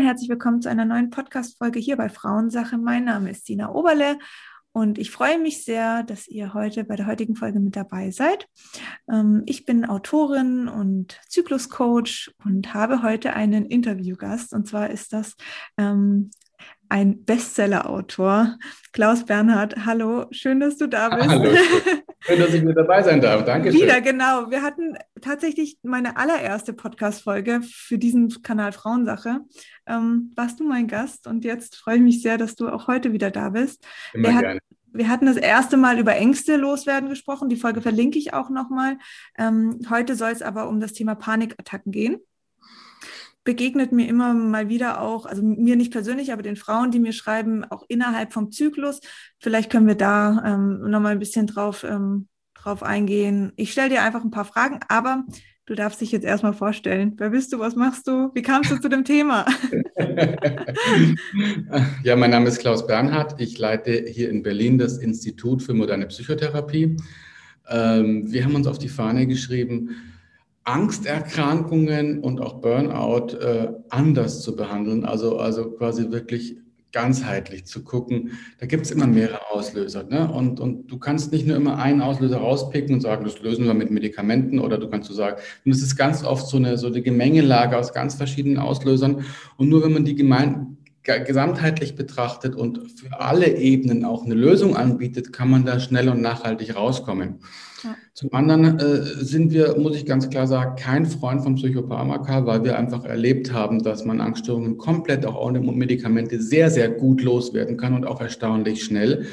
Und herzlich willkommen zu einer neuen Podcast-Folge hier bei Frauensache. Mein Name ist Dina Oberle und ich freue mich sehr, dass ihr heute bei der heutigen Folge mit dabei seid. Ähm, ich bin Autorin und Zykluscoach und habe heute einen Interviewgast und zwar ist das ähm, ein Bestseller-Autor, Klaus Bernhard. Hallo, schön, dass du da bist. Hallo, schön, dass ich mit dabei sein darf. Danke. Wieder, genau. Wir hatten tatsächlich meine allererste Podcast-Folge für diesen Kanal Frauensache. Ähm, warst du mein Gast und jetzt freue ich mich sehr, dass du auch heute wieder da bist. Immer wir gerne. wir hatten das erste Mal über Ängste loswerden gesprochen. Die Folge verlinke ich auch nochmal. Ähm, heute soll es aber um das Thema Panikattacken gehen begegnet mir immer mal wieder auch, also mir nicht persönlich, aber den Frauen, die mir schreiben, auch innerhalb vom Zyklus. Vielleicht können wir da ähm, nochmal ein bisschen drauf, ähm, drauf eingehen. Ich stelle dir einfach ein paar Fragen, aber du darfst dich jetzt erstmal vorstellen. Wer bist du? Was machst du? Wie kamst du zu dem Thema? ja, mein Name ist Klaus Bernhard. Ich leite hier in Berlin das Institut für moderne Psychotherapie. Ähm, wir haben uns auf die Fahne geschrieben, Angsterkrankungen und auch Burnout äh, anders zu behandeln, also, also quasi wirklich ganzheitlich zu gucken. Da gibt es immer mehrere Auslöser. Ne? Und, und du kannst nicht nur immer einen Auslöser rauspicken und sagen, das lösen wir mit Medikamenten oder du kannst so sagen, und es ist ganz oft so eine, so eine Gemengelage aus ganz verschiedenen Auslösern. Und nur wenn man die gemein, gesamtheitlich betrachtet und für alle Ebenen auch eine Lösung anbietet, kann man da schnell und nachhaltig rauskommen. Ja. Zum anderen äh, sind wir, muss ich ganz klar sagen, kein Freund von Psychopharmaka, weil wir einfach erlebt haben, dass man Angststörungen komplett auch ohne Medikamente sehr, sehr gut loswerden kann und auch erstaunlich schnell.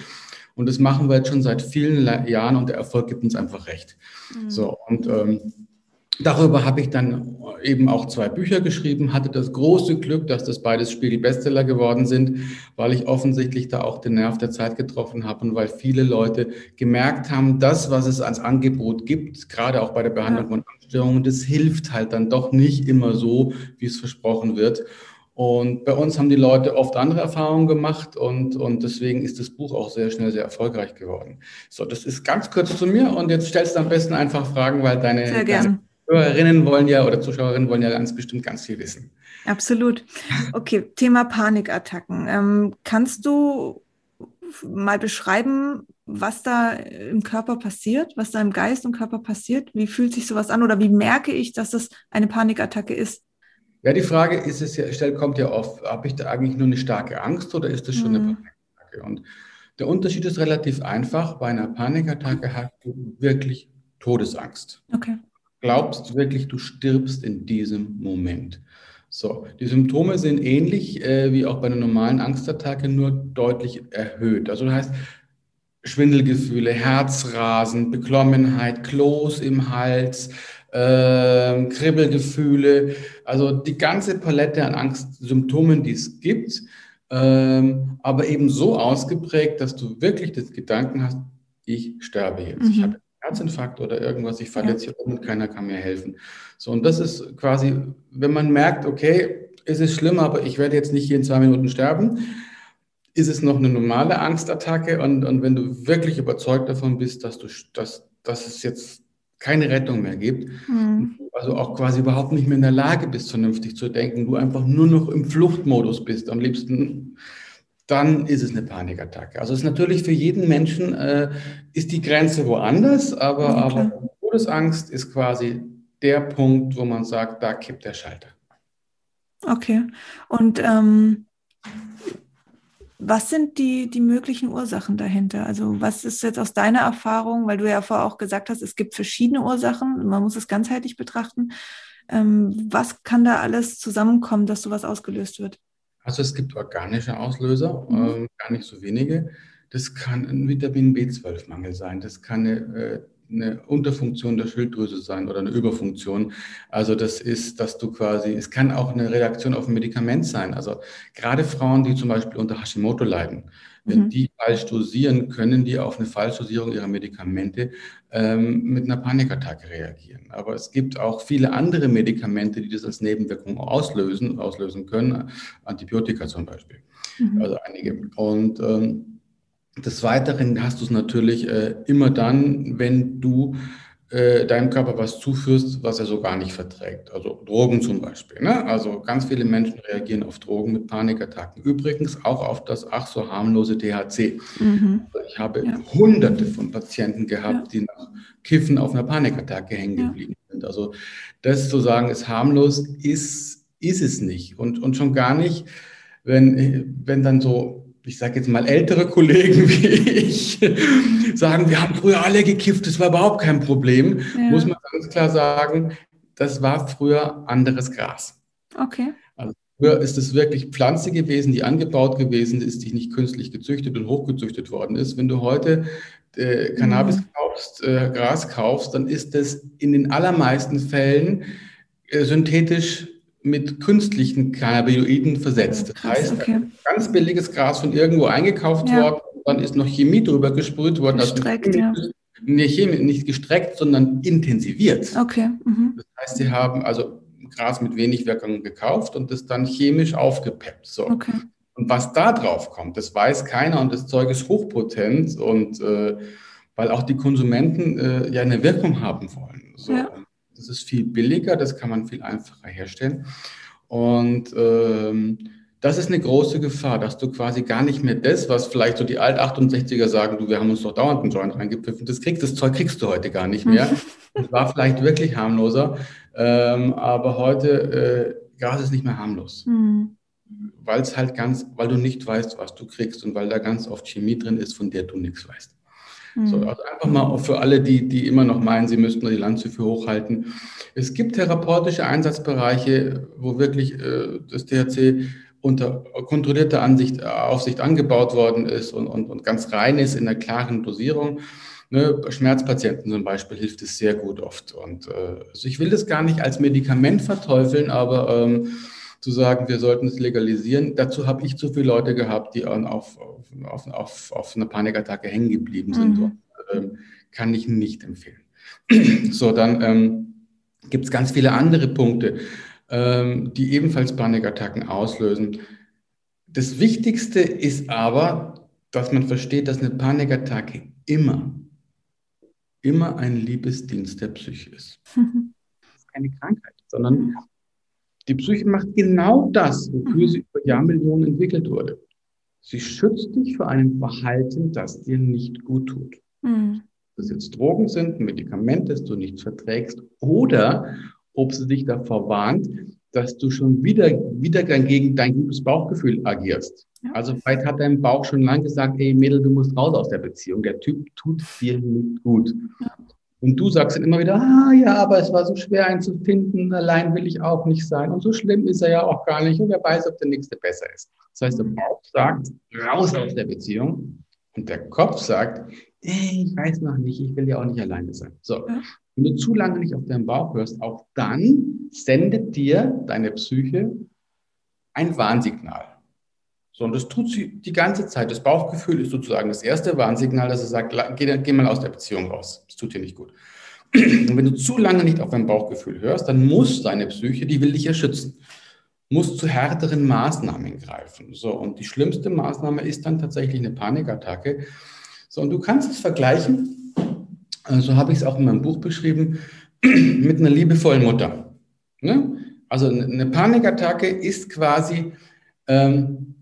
Und das machen wir jetzt schon seit vielen Jahren und der Erfolg gibt uns einfach recht. Mhm. So, und ähm, Darüber habe ich dann eben auch zwei Bücher geschrieben, hatte das große Glück, dass das beides Spiegel-Bestseller geworden sind, weil ich offensichtlich da auch den Nerv der Zeit getroffen habe und weil viele Leute gemerkt haben, das, was es als Angebot gibt, gerade auch bei der Behandlung von Angststörungen, das hilft halt dann doch nicht immer so, wie es versprochen wird. Und bei uns haben die Leute oft andere Erfahrungen gemacht und, und deswegen ist das Buch auch sehr schnell sehr erfolgreich geworden. So, das ist ganz kurz zu mir und jetzt stellst du am besten einfach Fragen, weil deine, sehr gern. Hörerinnen wollen ja oder Zuschauerinnen wollen ja ganz bestimmt ganz viel wissen. Absolut. Okay, Thema Panikattacken. Ähm, kannst du mal beschreiben, was da im Körper passiert, was da im Geist und Körper passiert? Wie fühlt sich sowas an oder wie merke ich, dass das eine Panikattacke ist? Ja, die Frage ist es ja, stellt, kommt ja oft, habe ich da eigentlich nur eine starke Angst oder ist das schon mhm. eine Panikattacke? Und der Unterschied ist relativ einfach. Bei einer Panikattacke hast du wirklich Todesangst. Okay glaubst wirklich, du stirbst in diesem Moment. So, die Symptome sind ähnlich äh, wie auch bei einer normalen Angstattacke, nur deutlich erhöht. Also das heißt, Schwindelgefühle, Herzrasen, Beklommenheit, Kloß im Hals, äh, Kribbelgefühle, also die ganze Palette an Angstsymptomen, die es gibt, äh, aber eben so ausgeprägt, dass du wirklich das Gedanken hast, ich sterbe jetzt. Mhm. Ich habe Herzinfarkt oder irgendwas, ich falle jetzt hier um und keiner kann mir helfen. So, und das ist quasi, wenn man merkt, okay, es ist schlimm, aber ich werde jetzt nicht hier in zwei Minuten sterben, ist es noch eine normale Angstattacke und, und wenn du wirklich überzeugt davon bist, dass, du, dass, dass es jetzt keine Rettung mehr gibt, mhm. also auch quasi überhaupt nicht mehr in der Lage bist, vernünftig zu denken, du einfach nur noch im Fluchtmodus bist, am liebsten dann ist es eine Panikattacke. Also es ist natürlich für jeden Menschen äh, ist die Grenze woanders, aber, ja, aber Todesangst ist quasi der Punkt, wo man sagt, da kippt der Schalter. Okay. Und ähm, was sind die, die möglichen Ursachen dahinter? Also was ist jetzt aus deiner Erfahrung, weil du ja vorher auch gesagt hast, es gibt verschiedene Ursachen, man muss es ganzheitlich betrachten. Ähm, was kann da alles zusammenkommen, dass sowas ausgelöst wird? Also es gibt organische Auslöser, mhm. äh, gar nicht so wenige. Das kann ein Vitamin B12-Mangel sein, das kann eine, äh, eine, Unterfunktion der Schilddrüse sein oder eine Überfunktion. Also das ist, dass du quasi, es kann auch eine Reaktion auf ein Medikament sein. Also gerade Frauen, die zum Beispiel unter Hashimoto leiden, wenn mhm. die falsch dosieren, können die auf eine Falschdosierung ihrer Medikamente ähm, mit einer Panikattacke reagieren. Aber es gibt auch viele andere Medikamente, die das als Nebenwirkung auslösen, auslösen können. Antibiotika zum Beispiel. Mhm. Also einige. Und ähm, des Weiteren hast du es natürlich äh, immer dann, wenn du äh, deinem Körper was zuführst, was er so gar nicht verträgt. Also Drogen zum Beispiel. Ne? Also ganz viele Menschen reagieren auf Drogen mit Panikattacken. Übrigens auch auf das ach so harmlose THC. Mhm. Also ich habe ja. hunderte von Patienten gehabt, ja. die nach Kiffen auf einer Panikattacke hängen geblieben ja. sind. Also das zu sagen, ist harmlos, ist, ist es nicht. Und, und schon gar nicht, wenn, wenn dann so ich sage jetzt mal ältere Kollegen wie ich, sagen, wir haben früher alle gekifft, das war überhaupt kein Problem, ja. muss man ganz klar sagen, das war früher anderes Gras. Okay. Also früher ist es wirklich Pflanze gewesen, die angebaut gewesen ist, die nicht künstlich gezüchtet und hochgezüchtet worden ist. Wenn du heute äh, Cannabis mhm. kaufst, äh, Gras kaufst, dann ist das in den allermeisten Fällen äh, synthetisch mit künstlichen Cannabinoiden versetzt. Das heißt, okay. ganz billiges Gras von irgendwo eingekauft ja. worden, dann ist noch Chemie drüber gesprüht worden. Also gestreckt, also ja. Chemie, nicht gestreckt, sondern intensiviert. Okay. Mhm. Das heißt, sie haben also Gras mit wenig Wirkung gekauft und das dann chemisch aufgepeppt. So. Okay. Und was da drauf kommt, das weiß keiner und das Zeug ist hochpotent und äh, weil auch die Konsumenten äh, ja eine Wirkung haben wollen. So. Ja. Das ist viel billiger, das kann man viel einfacher herstellen. Und ähm, das ist eine große Gefahr, dass du quasi gar nicht mehr das, was vielleicht so die Alt-68er sagen, du, wir haben uns doch dauernd einen Joint reingepfiffen, das kriegst, das Zeug kriegst du heute gar nicht mehr. Das war vielleicht wirklich harmloser, ähm, aber heute, äh, Gas ist nicht mehr harmlos. Mhm. Weil es halt ganz, weil du nicht weißt, was du kriegst und weil da ganz oft Chemie drin ist, von der du nichts weißt. So, hm. also einfach mal für alle, die, die immer noch meinen, sie müssten die Lanze für hochhalten. Es gibt therapeutische Einsatzbereiche, wo wirklich äh, das THC unter kontrollierter Ansicht, Aufsicht angebaut worden ist und, und, und ganz rein ist in einer klaren Dosierung. Ne, Schmerzpatienten zum Beispiel hilft es sehr gut oft. Und äh, also ich will das gar nicht als Medikament verteufeln, aber ähm, zu sagen, wir sollten es legalisieren. Dazu habe ich zu viele Leute gehabt, die auf, auf, auf, auf einer Panikattacke hängen geblieben sind. Mhm. Ähm, kann ich nicht empfehlen. so, dann ähm, gibt es ganz viele andere Punkte, ähm, die ebenfalls Panikattacken auslösen. Das Wichtigste ist aber, dass man versteht, dass eine Panikattacke immer, immer ein Liebesdienst der Psyche ist. Das ist keine Krankheit, sondern die Psyche macht genau das, wofür mhm. sie über Jahrmillionen entwickelt wurde. Sie schützt dich vor einem Verhalten, das dir nicht gut tut. Mhm. Ob es jetzt Drogen sind, ein Medikament, das du nicht verträgst, oder ob sie dich davor warnt, dass du schon wieder, wieder gegen dein gutes Bauchgefühl agierst. Ja. Also vielleicht hat dein Bauch schon lange gesagt, ey Mädel, du musst raus aus der Beziehung. Der Typ tut dir nicht gut. Ja. Und du sagst dann immer wieder, ah ja, aber es war so schwer, einen zu finden, allein will ich auch nicht sein. Und so schlimm ist er ja auch gar nicht. Und wer weiß, ob der nächste besser ist. Das heißt, der. Bauch sagt, raus aus der Beziehung. Und der Kopf sagt, ich weiß noch nicht, ich will ja auch nicht alleine sein. So. Wenn du zu lange nicht auf deinen Bauch hörst, auch dann sendet dir deine Psyche ein Warnsignal. So, und das tut sie die ganze Zeit. Das Bauchgefühl ist sozusagen das erste Warnsignal, dass er sagt, geh, geh mal aus der Beziehung raus. Das tut dir nicht gut. Und wenn du zu lange nicht auf dein Bauchgefühl hörst, dann muss deine Psyche, die will dich ja schützen, muss zu härteren Maßnahmen greifen. So, und die schlimmste Maßnahme ist dann tatsächlich eine Panikattacke. So, und du kannst es vergleichen, so also habe ich es auch in meinem Buch beschrieben, mit einer liebevollen Mutter. Ne? Also eine Panikattacke ist quasi ähm,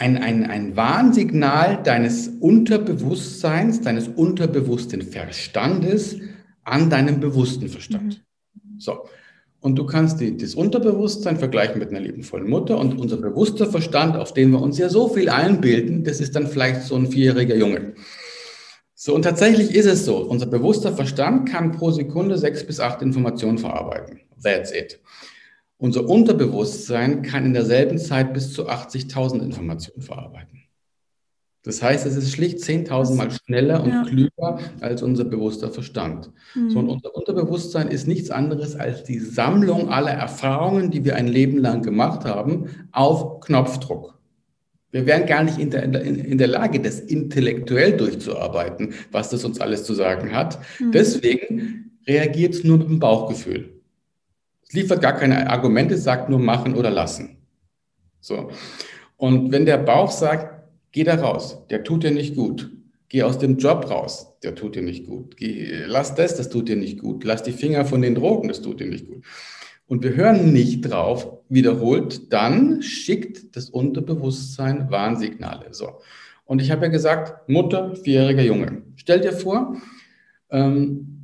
ein, ein, ein Warnsignal deines Unterbewusstseins, deines unterbewussten Verstandes an deinem bewussten Verstand. Mhm. So. Und du kannst die, das Unterbewusstsein vergleichen mit einer liebenvollen Mutter und unser bewusster Verstand, auf den wir uns ja so viel einbilden, das ist dann vielleicht so ein vierjähriger Junge. So, und tatsächlich ist es so. Unser bewusster Verstand kann pro Sekunde sechs bis acht Informationen verarbeiten. That's it. Unser Unterbewusstsein kann in derselben Zeit bis zu 80.000 Informationen verarbeiten. Das heißt, es ist schlicht 10.000 Mal schneller und ja. klüger als unser bewusster Verstand. Mhm. So, und unser Unterbewusstsein ist nichts anderes als die Sammlung aller Erfahrungen, die wir ein Leben lang gemacht haben, auf Knopfdruck. Wir wären gar nicht in der, in, in der Lage, das intellektuell durchzuarbeiten, was das uns alles zu sagen hat. Mhm. Deswegen reagiert es nur mit dem Bauchgefühl. Liefert gar keine Argumente, sagt nur machen oder lassen. So. Und wenn der Bauch sagt, geh da raus, der tut dir nicht gut, Geh aus dem Job raus, der tut dir nicht gut. Geh, lass das, das tut dir nicht gut. Lass die Finger von den Drogen, das tut dir nicht gut. Und wir hören nicht drauf, wiederholt, dann schickt das Unterbewusstsein Warnsignale. So. Und ich habe ja gesagt, Mutter, vierjähriger Junge. Stell dir vor, ähm,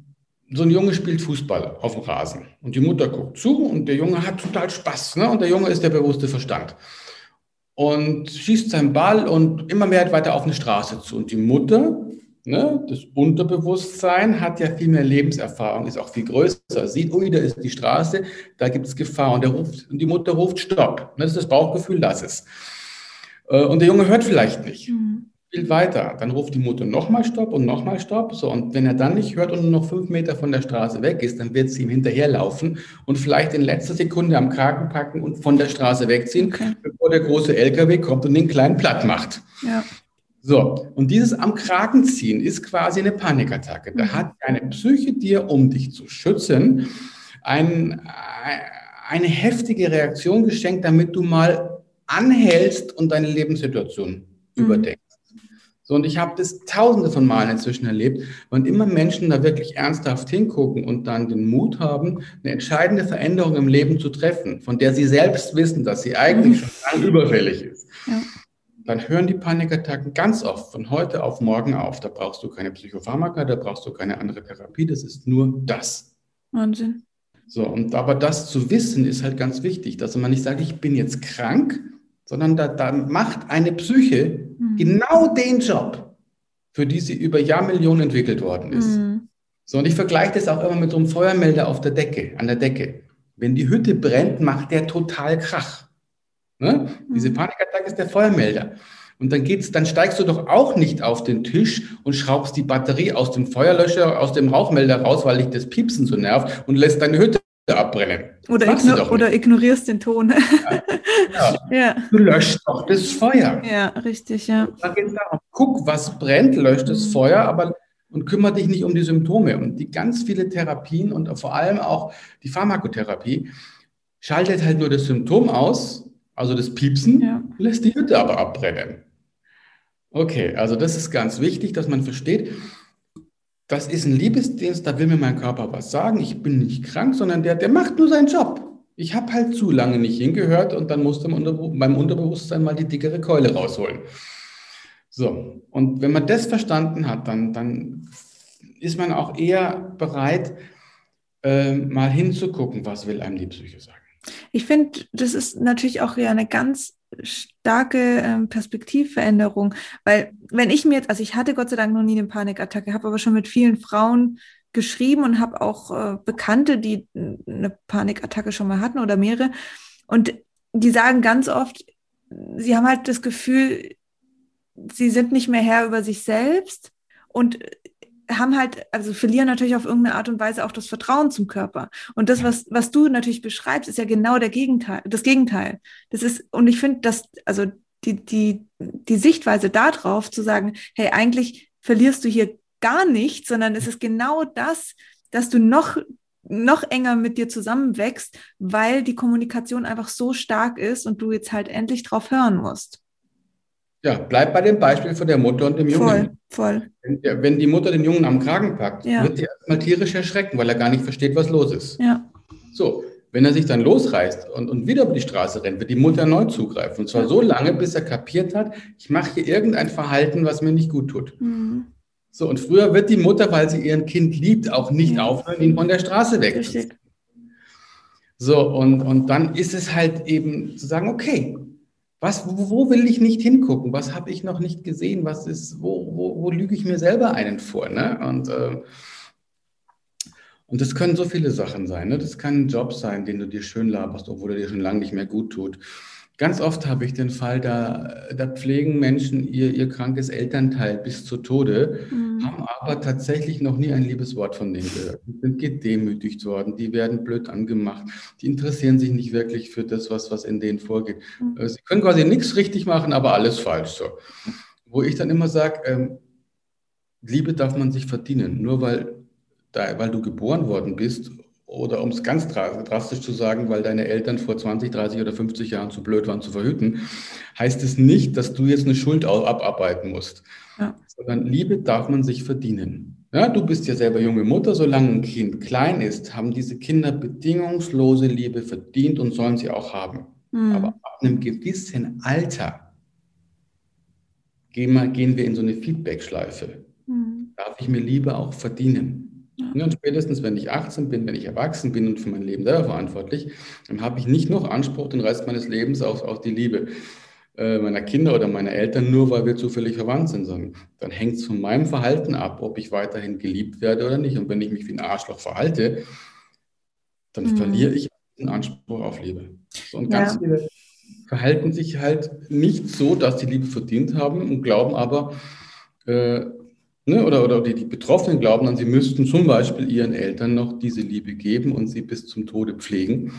so ein Junge spielt Fußball auf dem Rasen und die Mutter guckt zu und der Junge hat total Spaß. Ne? Und der Junge ist der bewusste Verstand und schießt seinen Ball und immer mehr weiter auf eine Straße zu. Und die Mutter Ne? Das Unterbewusstsein hat ja viel mehr Lebenserfahrung, ist auch viel größer, sieht, ui, da ist die Straße, da gibt es Gefahr und, der ruft, und die Mutter ruft Stopp. Ne? Das ist das Bauchgefühl, lass es. Äh, und der Junge hört vielleicht nicht, mhm. Spielt weiter. Dann ruft die Mutter nochmal Stopp und nochmal Stopp. So, und wenn er dann nicht hört und nur noch fünf Meter von der Straße weg ist, dann wird sie ihm hinterherlaufen und vielleicht in letzter Sekunde am Kragen packen und von der Straße wegziehen, okay. bevor der große LKW kommt und den kleinen platt macht. Ja. So, und dieses am Kragen ziehen ist quasi eine Panikattacke. Da mhm. hat deine Psyche dir, um dich zu schützen, ein, eine heftige Reaktion geschenkt, damit du mal anhältst und deine Lebenssituation mhm. überdenkst. So, und ich habe das tausende von Malen inzwischen erlebt, und immer Menschen da wirklich ernsthaft hingucken und dann den Mut haben, eine entscheidende Veränderung im Leben zu treffen, von der sie selbst wissen, dass sie eigentlich mhm. schon überfällig ist. Ja dann hören die Panikattacken ganz oft von heute auf morgen auf. Da brauchst du keine Psychopharmaka, da brauchst du keine andere Therapie, das ist nur das. Wahnsinn. So, und aber das zu wissen ist halt ganz wichtig, dass man nicht sagt, ich bin jetzt krank, sondern da, da macht eine Psyche mhm. genau den Job, für die sie über Jahrmillionen entwickelt worden ist. Mhm. So, und ich vergleiche das auch immer mit so einem Feuermelder auf der Decke, an der Decke. Wenn die Hütte brennt, macht der total Krach. Ne? Diese mhm. Panikattacke ist der Feuermelder. Und dann geht's, dann steigst du doch auch nicht auf den Tisch und schraubst die Batterie aus dem Feuerlöscher, aus dem Rauchmelder raus, weil dich das Piepsen so nervt und lässt deine Hütte abbrennen. Oder, igno oder ignorierst den Ton. Ja. Ja. ja. Du löscht doch das Feuer. Ja, richtig, ja. Guck, was brennt, löscht das mhm. Feuer, aber und kümmere dich nicht um die Symptome. Und die ganz viele Therapien und vor allem auch die Pharmakotherapie schaltet halt nur das Symptom aus also das Piepsen lässt die Hütte aber abbrennen. Okay, also das ist ganz wichtig, dass man versteht, das ist ein Liebesdienst, da will mir mein Körper was sagen. Ich bin nicht krank, sondern der, der macht nur seinen Job. Ich habe halt zu lange nicht hingehört und dann musste beim Unterbewusstsein mal die dickere Keule rausholen. So, und wenn man das verstanden hat, dann, dann ist man auch eher bereit, äh, mal hinzugucken, was will einem die Psyche sagen. Ich finde, das ist natürlich auch ja eine ganz starke ähm, Perspektivveränderung, weil wenn ich mir jetzt, also ich hatte Gott sei Dank noch nie eine Panikattacke, habe aber schon mit vielen Frauen geschrieben und habe auch äh, Bekannte, die eine Panikattacke schon mal hatten oder mehrere. Und die sagen ganz oft, sie haben halt das Gefühl, sie sind nicht mehr Herr über sich selbst und haben halt, also verlieren natürlich auf irgendeine Art und Weise auch das Vertrauen zum Körper. Und das, was, was du natürlich beschreibst, ist ja genau der Gegenteil, das Gegenteil. Das ist, und ich finde, dass, also die, die, die Sichtweise darauf zu sagen, hey, eigentlich verlierst du hier gar nichts, sondern es ist genau das, dass du noch noch enger mit dir zusammenwächst, weil die Kommunikation einfach so stark ist und du jetzt halt endlich drauf hören musst. Ja, bleib bei dem Beispiel von der Mutter und dem Jungen. Voll, voll. Wenn, wenn die Mutter den Jungen am Kragen packt, ja. wird sie erstmal tierisch erschrecken, weil er gar nicht versteht, was los ist. Ja. So, wenn er sich dann losreißt und, und wieder über die Straße rennt, wird die Mutter erneut zugreifen. Und zwar so lange, bis er kapiert hat, ich mache hier irgendein Verhalten, was mir nicht gut tut. Mhm. So, und früher wird die Mutter, weil sie ihren Kind liebt, auch nicht ja. aufhören, ihn von der Straße wegzuziehen. So, und, und dann ist es halt eben zu sagen, okay, was, wo, will ich nicht hingucken? Was habe ich noch nicht gesehen? Was ist, wo, wo, wo lüge ich mir selber einen vor? Ne? Und, äh, und das können so viele Sachen sein. Ne? Das kann ein Job sein, den du dir schön laberst, obwohl er dir schon lange nicht mehr gut tut. Ganz oft habe ich den Fall, da, da pflegen Menschen ihr, ihr krankes Elternteil bis zu Tode, mhm. haben aber tatsächlich noch nie ein liebes Wort von denen gehört. Die sind gedemütigt worden, die werden blöd angemacht, die interessieren sich nicht wirklich für das, was, was in denen vorgeht. Mhm. Äh, sie können quasi nichts richtig machen, aber alles falsch. So. Wo ich dann immer sage, ähm, Liebe darf man sich verdienen, nur weil, da, weil du geboren worden bist oder um es ganz drastisch zu sagen, weil deine Eltern vor 20, 30 oder 50 Jahren zu blöd waren zu verhüten, heißt es nicht, dass du jetzt eine Schuld abarbeiten musst. Ja. Sondern Liebe darf man sich verdienen. Ja, du bist ja selber junge Mutter, solange ein Kind klein ist, haben diese Kinder bedingungslose Liebe verdient und sollen sie auch haben. Mhm. Aber ab einem gewissen Alter gehen wir in so eine Feedback-Schleife. Mhm. Darf ich mir Liebe auch verdienen? Ja. Und spätestens, wenn ich 18 bin, wenn ich erwachsen bin und für mein Leben selber verantwortlich, dann habe ich nicht noch Anspruch den Rest meines Lebens auf, auf die Liebe äh, meiner Kinder oder meiner Eltern, nur weil wir zufällig verwandt sind, sondern dann hängt es von meinem Verhalten ab, ob ich weiterhin geliebt werde oder nicht. Und wenn ich mich wie ein Arschloch verhalte, dann mhm. verliere ich den Anspruch auf Liebe. So, und ganz ja. viele verhalten sich halt nicht so, dass sie Liebe verdient haben und glauben aber, äh, Ne, oder, oder die, die Betroffenen glauben dann, sie müssten zum Beispiel ihren Eltern noch diese Liebe geben und sie bis zum Tode pflegen,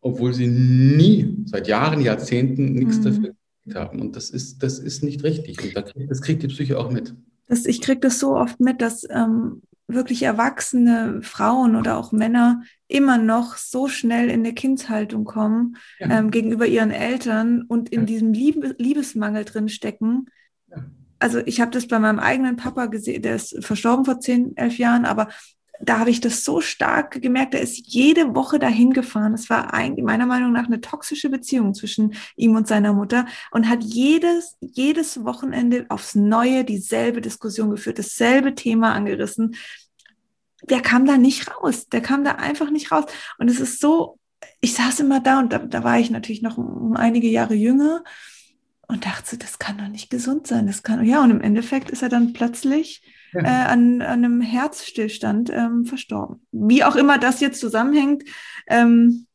obwohl sie nie, seit Jahren, Jahrzehnten nichts mhm. dafür haben. Und das ist, das ist nicht richtig. Und das kriegt die Psyche auch mit. Das, ich kriege das so oft mit, dass ähm, wirklich erwachsene Frauen oder auch Männer immer noch so schnell in eine Kindshaltung kommen ja. ähm, gegenüber ihren Eltern und in ja. diesem Liebe, Liebesmangel drin stecken. Ja also ich habe das bei meinem eigenen Papa gesehen, der ist verstorben vor zehn, elf Jahren, aber da habe ich das so stark gemerkt, er ist jede Woche dahin gefahren. Es war eigentlich meiner Meinung nach eine toxische Beziehung zwischen ihm und seiner Mutter und hat jedes, jedes Wochenende aufs Neue dieselbe Diskussion geführt, dasselbe Thema angerissen. Der kam da nicht raus. Der kam da einfach nicht raus. Und es ist so, ich saß immer da und da, da war ich natürlich noch einige Jahre jünger und dachte, das kann doch nicht gesund sein. Das kann, ja, und im Endeffekt ist er dann plötzlich ja. äh, an, an, einem Herzstillstand ähm, verstorben. Wie auch immer das jetzt zusammenhängt. Ähm,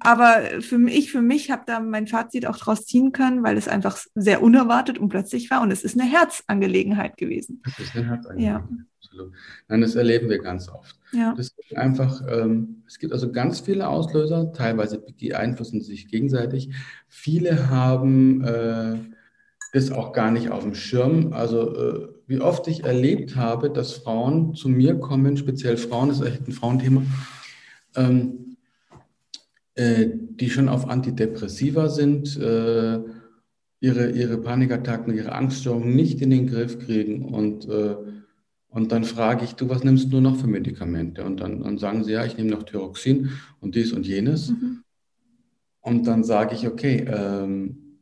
aber für mich, für mich habe da mein Fazit auch draus ziehen können, weil es einfach sehr unerwartet und plötzlich war. Und es ist eine Herzangelegenheit gewesen. Das ist eine Herzangelegenheit. Ja. Absolut. Nein, das erleben wir ganz oft. Ja. Das gibt einfach, ähm, es gibt also ganz viele Auslöser, teilweise beeinflussen sich gegenseitig. Viele haben äh, das auch gar nicht auf dem Schirm. Also äh, wie oft ich erlebt habe, dass Frauen zu mir kommen, speziell Frauen, das ist echt ein Frauenthema, ähm, äh, die schon auf Antidepressiva sind, äh, ihre, ihre Panikattacken, ihre Angststörungen nicht in den Griff kriegen und äh, und dann frage ich, du, was nimmst du noch für Medikamente? Und dann, dann sagen sie, ja, ich nehme noch Thyroxin und dies und jenes. Mhm. Und dann sage ich, okay, ähm,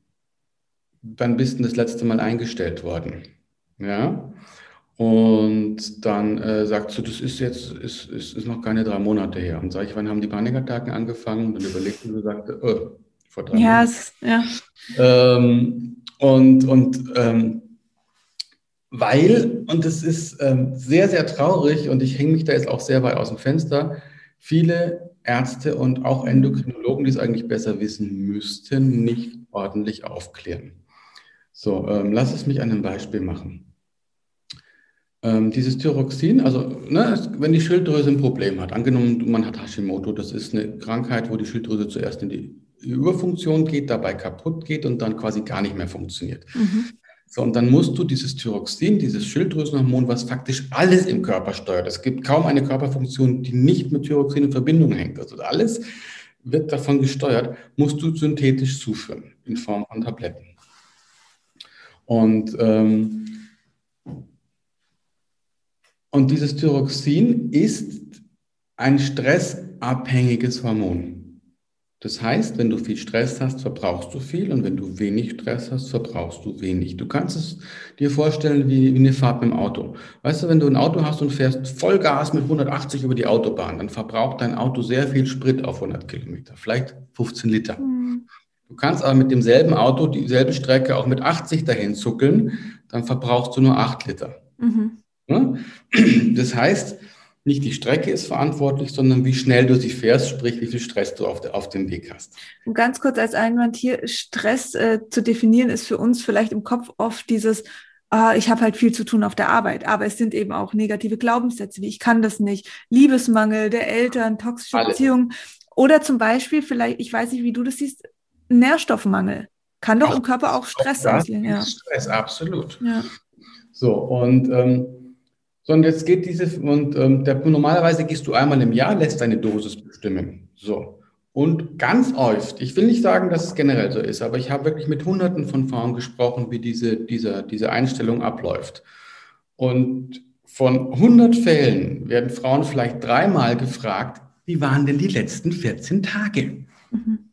wann bist du das letzte Mal eingestellt worden? Ja. Und dann äh, sagst du, das ist jetzt ist, ist, ist noch keine drei Monate her. Und sage ich, wann haben die Panikattacken angefangen? Und dann überlegst du und sagst, oh, vor drei ja, Monaten. Ja. Ähm, und und ähm, weil, und es ist ähm, sehr, sehr traurig und ich hänge mich da jetzt auch sehr weit aus dem Fenster, viele Ärzte und auch Endokrinologen, die es eigentlich besser wissen müssten, nicht ordentlich aufklären. So, ähm, lass es mich an einem Beispiel machen. Ähm, dieses Thyroxin, also ne, wenn die Schilddrüse ein Problem hat, angenommen man hat Hashimoto, das ist eine Krankheit, wo die Schilddrüse zuerst in die Überfunktion geht, dabei kaputt geht und dann quasi gar nicht mehr funktioniert. Mhm. So, und dann musst du dieses Thyroxin, dieses Schilddrüsenhormon, was faktisch alles im Körper steuert. Es gibt kaum eine Körperfunktion, die nicht mit Thyroxin in Verbindung hängt. Also alles wird davon gesteuert, musst du synthetisch zuführen in Form von Tabletten. Und, ähm, und dieses Thyroxin ist ein stressabhängiges Hormon. Das heißt, wenn du viel Stress hast, verbrauchst du viel und wenn du wenig Stress hast, verbrauchst du wenig. Du kannst es dir vorstellen wie, wie eine Fahrt mit dem Auto. Weißt du, wenn du ein Auto hast und fährst Vollgas mit 180 über die Autobahn, dann verbraucht dein Auto sehr viel Sprit auf 100 Kilometer, vielleicht 15 Liter. Mhm. Du kannst aber mit demselben Auto dieselbe Strecke auch mit 80 dahin zuckeln, dann verbrauchst du nur 8 Liter. Mhm. Ja? Das heißt, nicht die Strecke ist verantwortlich, sondern wie schnell du sie fährst, sprich wie viel Stress du auf, der, auf dem Weg hast. Und ganz kurz als Einwand hier, Stress äh, zu definieren ist für uns vielleicht im Kopf oft dieses, ah, ich habe halt viel zu tun auf der Arbeit, aber es sind eben auch negative Glaubenssätze, wie ich kann das nicht, Liebesmangel der Eltern, toxische Alles. Beziehungen oder zum Beispiel vielleicht, ich weiß nicht, wie du das siehst, Nährstoffmangel. Kann doch auch, im Körper auch Stress auslösen. Ja. Stress, absolut. Ja. So, und ähm, sondern jetzt geht diese, und ähm, der, normalerweise gehst du einmal im Jahr, lässt deine Dosis bestimmen. So. Und ganz oft, ich will nicht sagen, dass es generell so ist, aber ich habe wirklich mit Hunderten von Frauen gesprochen, wie diese, diese, diese Einstellung abläuft. Und von 100 Fällen werden Frauen vielleicht dreimal gefragt, wie waren denn die letzten 14 Tage? Mhm.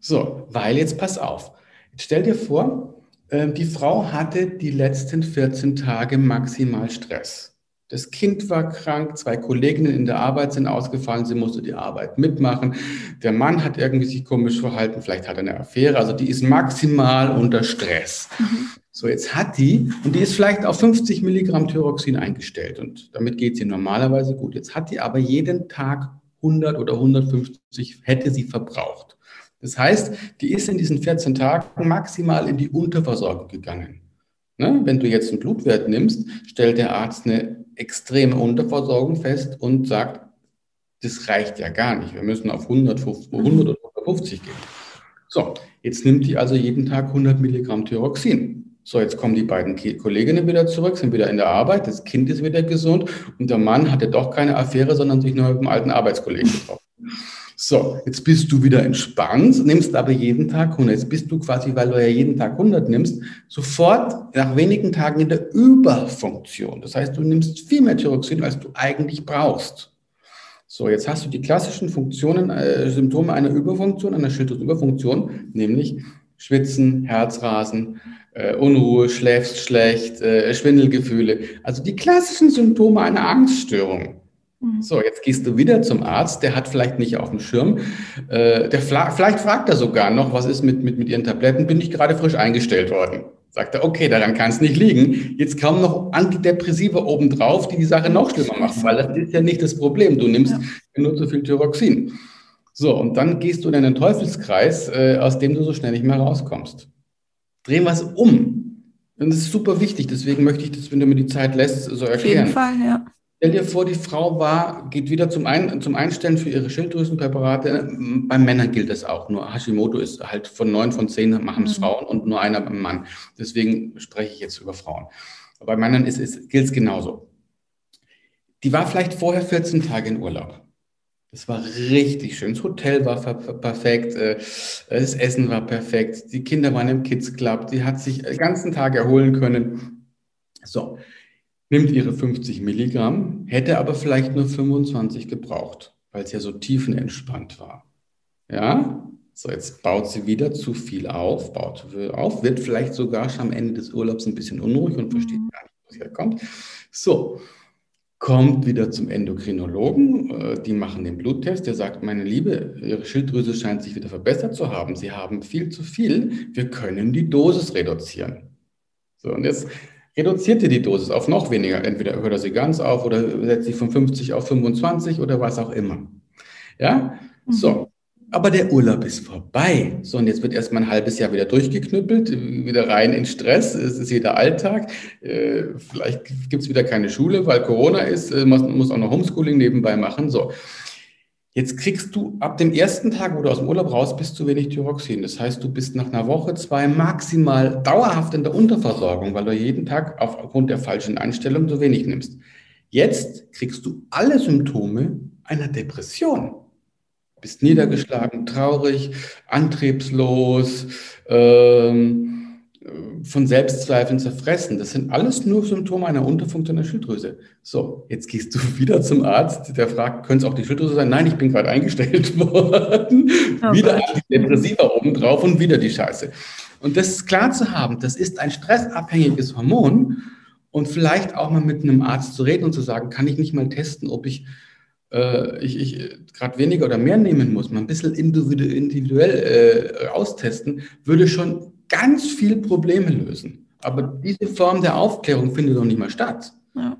So, weil jetzt pass auf. Jetzt stell dir vor, ähm, die Frau hatte die letzten 14 Tage maximal Stress. Das Kind war krank, zwei Kolleginnen in der Arbeit sind ausgefallen, sie musste die Arbeit mitmachen. Der Mann hat irgendwie sich komisch verhalten, vielleicht hat er eine Affäre, also die ist maximal unter Stress. Mhm. So, jetzt hat die, und die ist vielleicht auf 50 Milligramm Thyroxin eingestellt und damit geht sie normalerweise gut. Jetzt hat die aber jeden Tag 100 oder 150 hätte sie verbraucht. Das heißt, die ist in diesen 14 Tagen maximal in die Unterversorgung gegangen. Ne? Wenn du jetzt einen Blutwert nimmst, stellt der Arzt eine extreme Unterversorgung fest und sagt, das reicht ja gar nicht. Wir müssen auf 150, 100 oder 150 gehen. So, jetzt nimmt die also jeden Tag 100 Milligramm Thyroxin. So, jetzt kommen die beiden Kolleginnen wieder zurück, sind wieder in der Arbeit, das Kind ist wieder gesund und der Mann hatte doch keine Affäre, sondern sich nur mit einem alten Arbeitskollegen getroffen. So, jetzt bist du wieder entspannt, nimmst aber jeden Tag 100. Jetzt bist du quasi, weil du ja jeden Tag 100 nimmst, sofort nach wenigen Tagen in der Überfunktion. Das heißt, du nimmst viel mehr Thyroxin, als du eigentlich brauchst. So, jetzt hast du die klassischen Funktionen, äh, Symptome einer Überfunktion, einer Schilddrüsenüberfunktion, nämlich Schwitzen, Herzrasen, äh, Unruhe, schläfst schlecht, äh, Schwindelgefühle. Also die klassischen Symptome einer Angststörung. Mhm. So, jetzt gehst du wieder zum Arzt, der hat vielleicht nicht auf dem Schirm. Äh, der vielleicht fragt er sogar noch, was ist mit, mit, mit Ihren Tabletten? Bin ich gerade frisch eingestellt worden? Sagt er, okay, daran kann es nicht liegen. Jetzt kommen noch Antidepressiva obendrauf, die die Sache noch schlimmer machen, weil das ist ja nicht das Problem. Du nimmst ja. nur zu viel Thyroxin. So, und dann gehst du in einen Teufelskreis, äh, aus dem du so schnell nicht mehr rauskommst. Drehen wir es um. Und das ist super wichtig, deswegen möchte ich das, wenn du mir die Zeit lässt, so erklären. Auf jeden Fall, ja. Stell dir vor, die Frau war, geht wieder zum, Ein, zum Einstellen für ihre Schilddrüsenpräparate. Bei Männern gilt das auch. Nur Hashimoto ist halt von neun von zehn machen es mhm. Frauen und nur einer beim Mann. Deswegen spreche ich jetzt über Frauen. bei Männern ist, ist, gilt es genauso. Die war vielleicht vorher 14 Tage in Urlaub. Das war richtig schön. Das Hotel war perfekt, äh, das Essen war perfekt, die Kinder waren im Kids Club, die hat sich den ganzen Tag erholen können. So, nimmt ihre 50 Milligramm, hätte aber vielleicht nur 25 gebraucht, weil es ja so tiefenentspannt war. Ja, so jetzt baut sie wieder zu viel auf, baut auf, wird vielleicht sogar schon am Ende des Urlaubs ein bisschen unruhig und versteht mhm. gar nicht, was hier kommt. So, kommt wieder zum Endokrinologen, äh, die machen den Bluttest, der sagt, meine Liebe, Ihre Schilddrüse scheint sich wieder verbessert zu haben, Sie haben viel zu viel, wir können die Dosis reduzieren. So, und jetzt reduziert ihr die Dosis auf noch weniger. Entweder hört er sie ganz auf oder setzt sie von 50 auf 25 oder was auch immer. Ja, mhm. so. Aber der Urlaub ist vorbei. So, und jetzt wird erstmal ein halbes Jahr wieder durchgeknüppelt, wieder rein in Stress. Es ist wieder Alltag. Äh, vielleicht gibt es wieder keine Schule, weil Corona ist. Äh, man muss auch noch Homeschooling nebenbei machen. So. Jetzt kriegst du ab dem ersten Tag, wo du aus dem Urlaub raus bist, zu wenig Thyroxin. Das heißt, du bist nach einer Woche, zwei maximal dauerhaft in der Unterversorgung, weil du jeden Tag aufgrund der falschen Einstellung so wenig nimmst. Jetzt kriegst du alle Symptome einer Depression. Bist niedergeschlagen, traurig, antriebslos, ähm, von Selbstzweifeln zerfressen. Das sind alles nur Symptome einer Unterfunktion der Schilddrüse. So, jetzt gehst du wieder zum Arzt, der fragt, könnte es auch die Schilddrüse sein? Nein, ich bin gerade eingestellt worden. Oh wieder Antidepressiva obendrauf und wieder die Scheiße. Und das ist klar zu haben, das ist ein stressabhängiges Hormon und vielleicht auch mal mit einem Arzt zu reden und zu sagen, kann ich nicht mal testen, ob ich äh, ich, ich gerade weniger oder mehr nehmen muss, mal ein bisschen individuell, individuell äh, austesten, würde schon ganz viel Probleme lösen. Aber diese Form der Aufklärung findet doch nicht mal statt. Ja.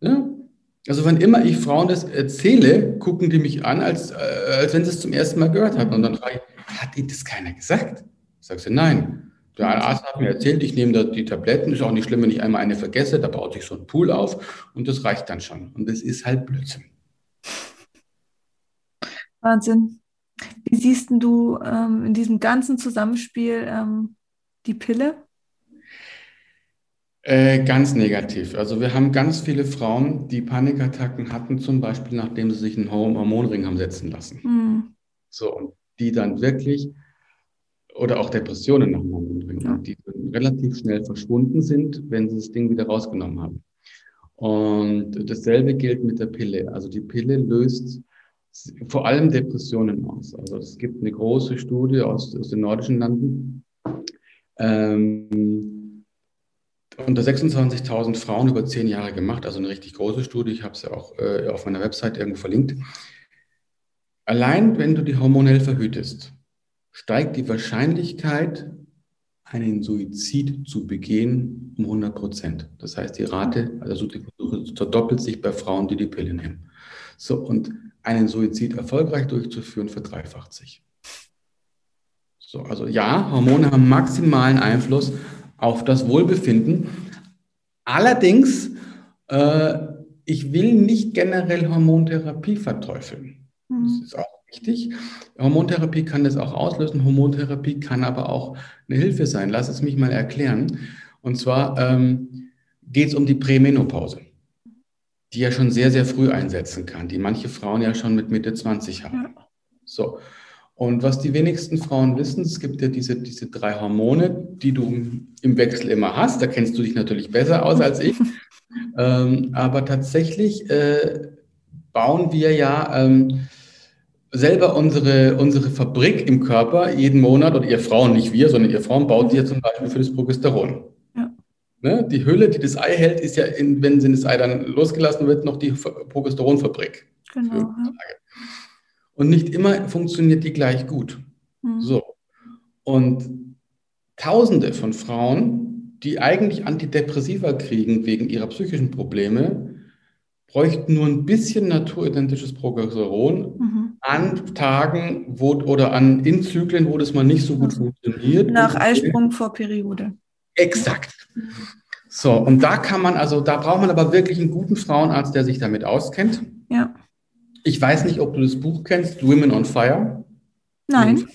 ja? Also wenn immer ich Frauen das erzähle, gucken die mich an, als, äh, als wenn sie es zum ersten Mal gehört hatten. Und dann frage ich, hat Ihnen das keiner gesagt? Sagst du, nein. Der Arzt hat mir erzählt, ich nehme da die Tabletten, ist auch nicht schlimm, wenn ich einmal eine vergesse, da baut sich so ein Pool auf und das reicht dann schon. Und das ist halt Blödsinn. Wahnsinn. Wie siehst du ähm, in diesem ganzen Zusammenspiel ähm, die Pille? Äh, ganz negativ. Also wir haben ganz viele Frauen, die Panikattacken hatten, zum Beispiel nachdem sie sich einen Hormonring haben setzen lassen. Mhm. So, und die dann wirklich, oder auch Depressionen nach dem Hormonring, ja. die relativ schnell verschwunden sind, wenn sie das Ding wieder rausgenommen haben. Und dasselbe gilt mit der Pille. Also die Pille löst vor allem Depressionen aus. Also es gibt eine große Studie aus, aus den nordischen Landen. Ähm, unter 26.000 Frauen über zehn Jahre gemacht, also eine richtig große Studie. Ich habe es ja auch äh, auf meiner Website irgendwo verlinkt. Allein wenn du die hormonell verhütest, steigt die Wahrscheinlichkeit, einen Suizid zu begehen, um 100 Prozent. Das heißt, die Rate, also verdoppelt sich bei Frauen, die die Pille nehmen. So, und einen Suizid erfolgreich durchzuführen, verdreifacht sich. So, also ja, Hormone haben maximalen Einfluss auf das Wohlbefinden. Allerdings, äh, ich will nicht generell Hormontherapie verteufeln. Mhm. Das ist auch wichtig. Hormontherapie kann das auch auslösen. Hormontherapie kann aber auch eine Hilfe sein. Lass es mich mal erklären. Und zwar ähm, geht es um die Prämenopause, die ja schon sehr, sehr früh einsetzen kann, die manche Frauen ja schon mit Mitte 20 haben. Ja. So. Und was die wenigsten Frauen wissen, es gibt ja diese, diese drei Hormone, die du im Wechsel immer hast. Da kennst du dich natürlich besser aus als ich. ähm, aber tatsächlich äh, bauen wir ja ähm, selber unsere, unsere Fabrik im Körper jeden Monat, oder ihr Frauen, nicht wir, sondern ihr Frauen, baut ja zum Beispiel für das Progesteron. Ne? Die Hülle, die das Ei hält, ist ja, in, wenn das Ei dann losgelassen wird, noch die Progesteronfabrik. Genau. Und nicht immer funktioniert die gleich gut. Mhm. So. Und Tausende von Frauen, die eigentlich Antidepressiva kriegen wegen ihrer psychischen Probleme, bräuchten nur ein bisschen naturidentisches Progesteron mhm. an Tagen wo, oder an in Zyklen, wo das mal nicht so gut funktioniert. Nach Eisprung vor Periode. Exakt. So, und da kann man, also da braucht man aber wirklich einen guten Frauenarzt, der sich damit auskennt. Ja. Ich weiß nicht, ob du das Buch kennst, Women on Fire. Nein.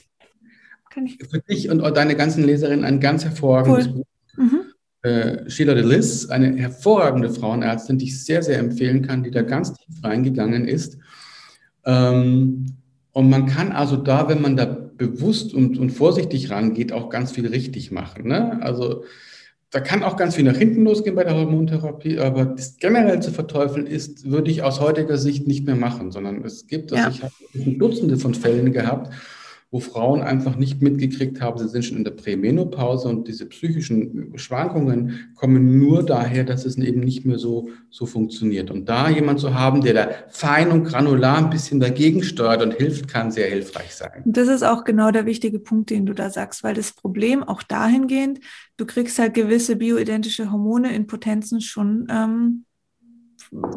Für dich und deine ganzen Leserinnen ein ganz hervorragendes cool. Buch. Mhm. Äh, Sheila DeLis, eine hervorragende Frauenärztin, die ich sehr, sehr empfehlen kann, die da ganz tief reingegangen ist. Ähm, und man kann also da, wenn man da bewusst und, und vorsichtig rangeht, auch ganz viel richtig machen. Ne? Also da kann auch ganz viel nach hinten losgehen bei der Hormontherapie, aber das generell zu verteufeln ist, würde ich aus heutiger Sicht nicht mehr machen, sondern es gibt, also ja. ich habe Dutzende von Fällen gehabt, wo Frauen einfach nicht mitgekriegt haben, sie sind schon in der Prämenopause und diese psychischen Schwankungen kommen nur daher, dass es eben nicht mehr so, so funktioniert. Und da jemand zu haben, der da fein und granular ein bisschen dagegen steuert und hilft, kann sehr hilfreich sein. Das ist auch genau der wichtige Punkt, den du da sagst, weil das Problem auch dahingehend, du kriegst halt gewisse bioidentische Hormone in Potenzen schon ähm,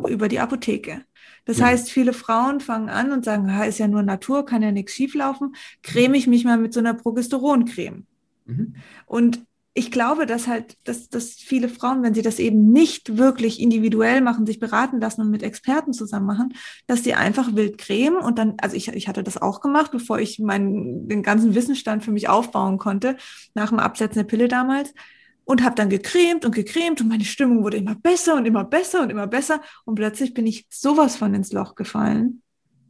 über die Apotheke. Das ja. heißt, viele Frauen fangen an und sagen, ist ja nur Natur, kann ja nichts schieflaufen, creme ich mich mal mit so einer Progesteroncreme. Mhm. Und ich glaube, dass halt, dass, dass viele Frauen, wenn sie das eben nicht wirklich individuell machen, sich beraten lassen und mit Experten zusammen machen, dass sie einfach wild cremen und dann, also ich, ich hatte das auch gemacht, bevor ich meinen, den ganzen Wissensstand für mich aufbauen konnte, nach dem Absetzen der Pille damals, und habe dann gecremt und gecremt und meine Stimmung wurde immer besser und immer besser und immer besser und plötzlich bin ich sowas von ins Loch gefallen.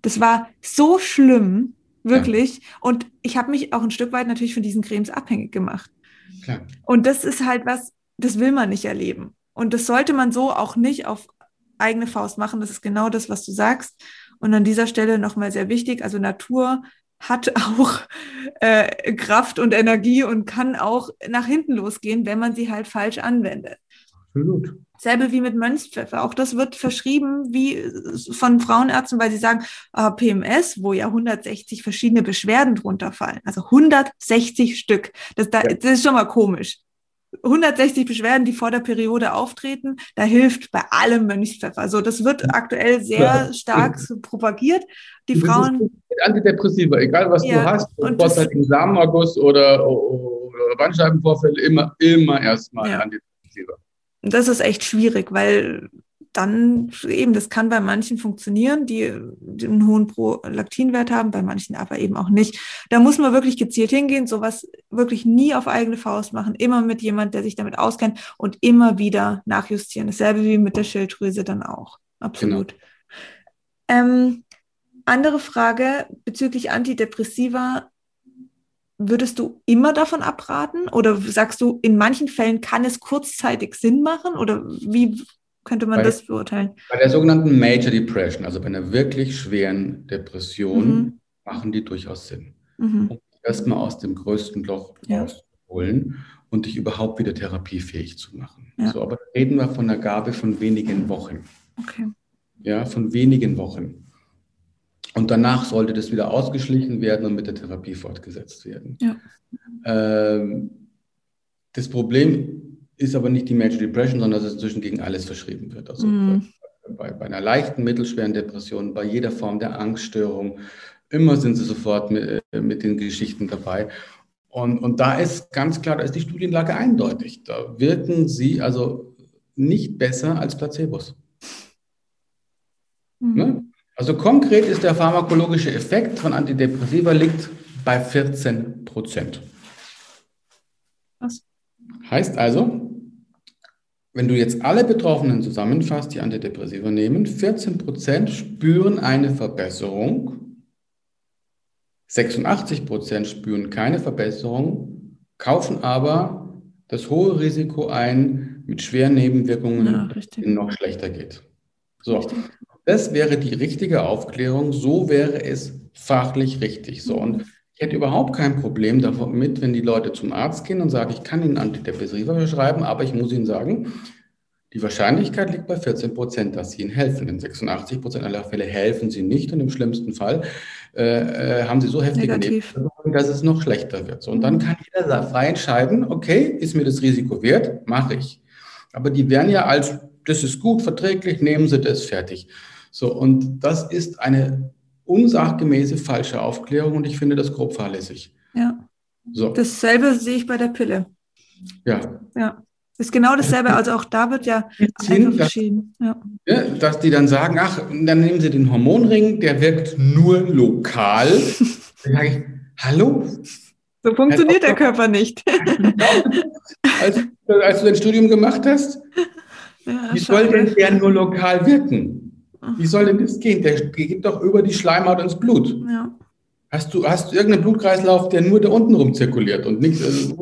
Das war so schlimm, wirklich. Ja. Und ich habe mich auch ein Stück weit natürlich von diesen Cremes abhängig gemacht. Klar. Und das ist halt was, das will man nicht erleben. Und das sollte man so auch nicht auf eigene Faust machen. Das ist genau das, was du sagst. Und an dieser Stelle nochmal sehr wichtig, also Natur hat auch äh, Kraft und Energie und kann auch nach hinten losgehen, wenn man sie halt falsch anwendet. Absolut. Selbe wie mit Mönchspfeffer. Auch das wird verschrieben wie von Frauenärzten, weil sie sagen, äh, PMS, wo ja 160 verschiedene Beschwerden drunter fallen. Also 160 Stück. Das, da, ja. das ist schon mal komisch. 160 Beschwerden, die vor der Periode auftreten, da hilft bei allem Mönchspfeffer. Also das wird aktuell sehr ja. stark propagiert. Die das Frauen. Antidepressiva, egal was ja, du hast, vorzeitigen Samenerguss oder, oder Bandscheibenvorfälle, immer, immer erstmal ja. Antidepressiva. Das ist echt schwierig, weil dann eben, das kann bei manchen funktionieren, die, einen hohen Prolaktinwert haben, bei manchen aber eben auch nicht. Da muss man wirklich gezielt hingehen, sowas wirklich nie auf eigene Faust machen, immer mit jemand, der sich damit auskennt und immer wieder nachjustieren. Dasselbe wie mit der Schilddrüse dann auch. Absolut. Genau. Ähm, andere Frage bezüglich Antidepressiva. Würdest du immer davon abraten? Oder sagst du, in manchen Fällen kann es kurzzeitig Sinn machen? Oder wie könnte man bei, das beurteilen? Bei der sogenannten Major Depression, also bei einer wirklich schweren Depression, mhm. machen die durchaus Sinn. Mhm. Um erstmal aus dem größten Loch ja. rauszuholen und dich überhaupt wieder therapiefähig zu machen. Ja. So, aber reden wir von einer Gabe von wenigen Wochen. Okay. Ja, von wenigen Wochen. Und danach sollte das wieder ausgeschlichen werden und mit der Therapie fortgesetzt werden. Ja. Ähm, das Problem ist aber nicht die Major Depression, sondern dass es inzwischen gegen alles verschrieben wird. Also mm. bei, bei, einer leichten, mittelschweren Depression, bei jeder Form der Angststörung, immer sind sie sofort mit, äh, mit den Geschichten dabei. Und, und da ist ganz klar, da ist die Studienlage eindeutig. Da wirken sie also nicht besser als Placebos. Mm. Ne? Also konkret ist der pharmakologische Effekt von Antidepressiva liegt bei 14 Prozent. Was? Heißt also, wenn du jetzt alle Betroffenen zusammenfasst, die Antidepressiva nehmen, 14 Prozent spüren eine Verbesserung, 86 Prozent spüren keine Verbesserung, kaufen aber das hohe Risiko ein, mit schweren Nebenwirkungen, ja, es noch schlechter geht. So, richtig. Das wäre die richtige Aufklärung. So wäre es fachlich richtig. So. Und ich hätte überhaupt kein Problem damit, wenn die Leute zum Arzt gehen und sagen, ich kann Ihnen Antidepressiva verschreiben, aber ich muss Ihnen sagen, die Wahrscheinlichkeit liegt bei 14 Prozent, dass sie ihnen helfen. In 86 Prozent aller Fälle helfen sie nicht und im schlimmsten Fall äh, äh haben sie so heftige Nebenwirkungen, dass es noch schlechter wird. So, und dann kann jeder frei entscheiden, okay, ist mir das Risiko wert, mache ich. Aber die werden ja als, das ist gut, verträglich, nehmen Sie das, fertig. So, und das ist eine unsachgemäße falsche Aufklärung und ich finde das grob fahrlässig. Ja. So. Dasselbe sehe ich bei der Pille. Ja. Ja. Ist genau dasselbe. Also auch da wird ja einfach verschieden. Ja. ja. dass die dann sagen, ach, dann nehmen Sie den Hormonring, der wirkt nur lokal. dann sage ich, hallo? So funktioniert der Körper nicht. als, als, du dein Studium gemacht hast, ja, wie soll denn der nur lokal wirken? Wie soll denn das gehen? Der geht doch über die Schleimhaut ins Blut. Ja. Hast du, hast du irgendeinen Blutkreislauf, der nur da unten rum zirkuliert und nichts? Also,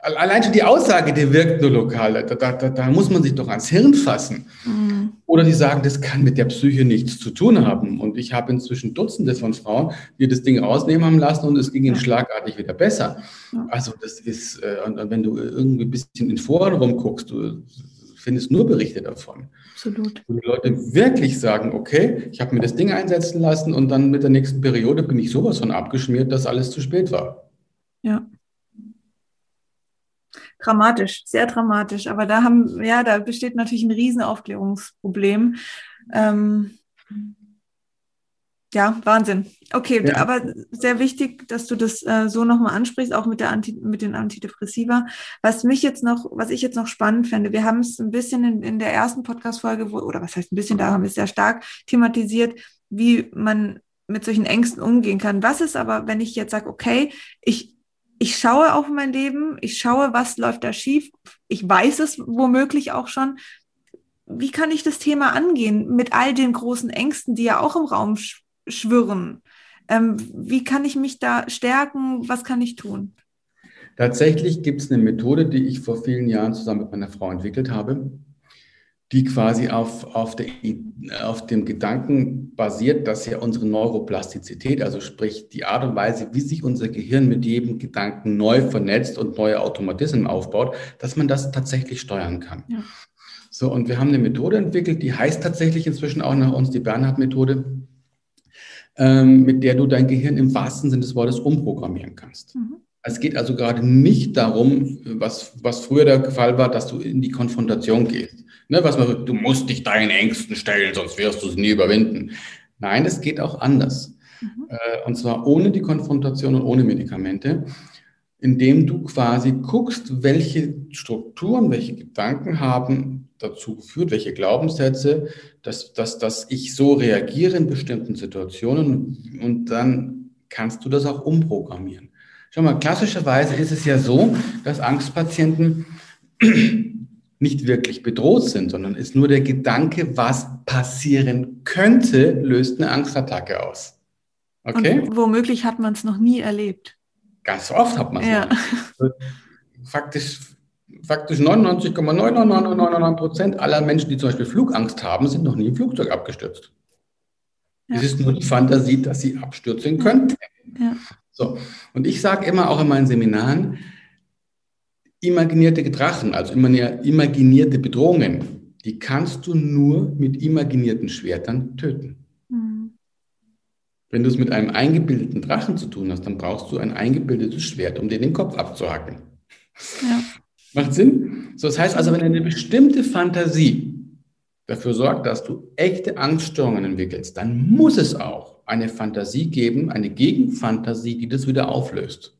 allein schon die Aussage, der wirkt nur lokal, da, da, da, da muss man sich doch ans Hirn fassen. Mhm. Oder die sagen, das kann mit der Psyche nichts zu tun haben. Und ich habe inzwischen Dutzende von Frauen, die das Ding rausnehmen haben lassen und es ging ihnen schlagartig wieder besser. Ja. Also das ist, äh, wenn du irgendwie ein bisschen in Foren rumguckst, du findest nur Berichte davon. Absolut. Wo die Leute wirklich sagen, okay, ich habe mir das Ding einsetzen lassen und dann mit der nächsten Periode bin ich sowas von abgeschmiert, dass alles zu spät war. Ja. Dramatisch, sehr dramatisch. Aber da haben, ja, da besteht natürlich ein Riesenaufklärungsproblem. Ähm, ja, Wahnsinn. Okay, ja. aber sehr wichtig, dass du das äh, so nochmal ansprichst, auch mit, der Anti mit den Antidepressiva. Was mich jetzt noch, was ich jetzt noch spannend fände, wir haben es ein bisschen in, in der ersten Podcast-Folge, oder was heißt ein bisschen, da haben wir es sehr stark thematisiert, wie man mit solchen Ängsten umgehen kann. Was ist aber, wenn ich jetzt sage, okay, ich, ich schaue auf mein Leben, ich schaue, was läuft da schief, ich weiß es womöglich auch schon, wie kann ich das Thema angehen mit all den großen Ängsten, die ja auch im Raum schwirren. Ähm, wie kann ich mich da stärken? Was kann ich tun? Tatsächlich gibt es eine Methode, die ich vor vielen Jahren zusammen mit meiner Frau entwickelt habe, die quasi auf, auf, der, auf dem Gedanken basiert, dass ja unsere Neuroplastizität, also sprich die Art und Weise, wie sich unser Gehirn mit jedem Gedanken neu vernetzt und neue Automatismen aufbaut, dass man das tatsächlich steuern kann. Ja. So, und wir haben eine Methode entwickelt, die heißt tatsächlich inzwischen auch nach uns die Bernhard-Methode ähm, mit der du dein Gehirn im wahrsten Sinne des Wortes umprogrammieren kannst. Mhm. Es geht also gerade nicht darum, was, was früher der Fall war, dass du in die Konfrontation gehst. Ne, was man, du musst dich deinen Ängsten stellen, sonst wirst du sie nie überwinden. Nein, es geht auch anders. Mhm. Äh, und zwar ohne die Konfrontation und ohne Medikamente, indem du quasi guckst, welche Strukturen, welche Gedanken haben dazu geführt, welche Glaubenssätze, dass, dass, dass ich so reagiere in bestimmten Situationen und dann kannst du das auch umprogrammieren. Schau mal, klassischerweise ist es ja so, dass Angstpatienten nicht wirklich bedroht sind, sondern ist nur der Gedanke, was passieren könnte, löst eine Angstattacke aus. Okay? Und womöglich hat man es noch nie erlebt. Ganz oft hat man es ja. noch. Faktisch, faktisch 99,99999 Prozent aller Menschen, die zum Beispiel Flugangst haben, sind noch nie im Flugzeug abgestürzt. Ja. Es ist nur die Fantasie, dass sie abstürzen könnten. Ja. So. Und ich sage immer auch in meinen Seminaren, imaginierte Drachen, also imaginierte Bedrohungen, die kannst du nur mit imaginierten Schwertern töten. Mhm. Wenn du es mit einem eingebildeten Drachen zu tun hast, dann brauchst du ein eingebildetes Schwert, um dir den Kopf abzuhacken. Ja. Macht Sinn? So, das heißt also, wenn eine bestimmte Fantasie dafür sorgt, dass du echte Angststörungen entwickelst, dann muss es auch eine Fantasie geben, eine Gegenfantasie, die das wieder auflöst.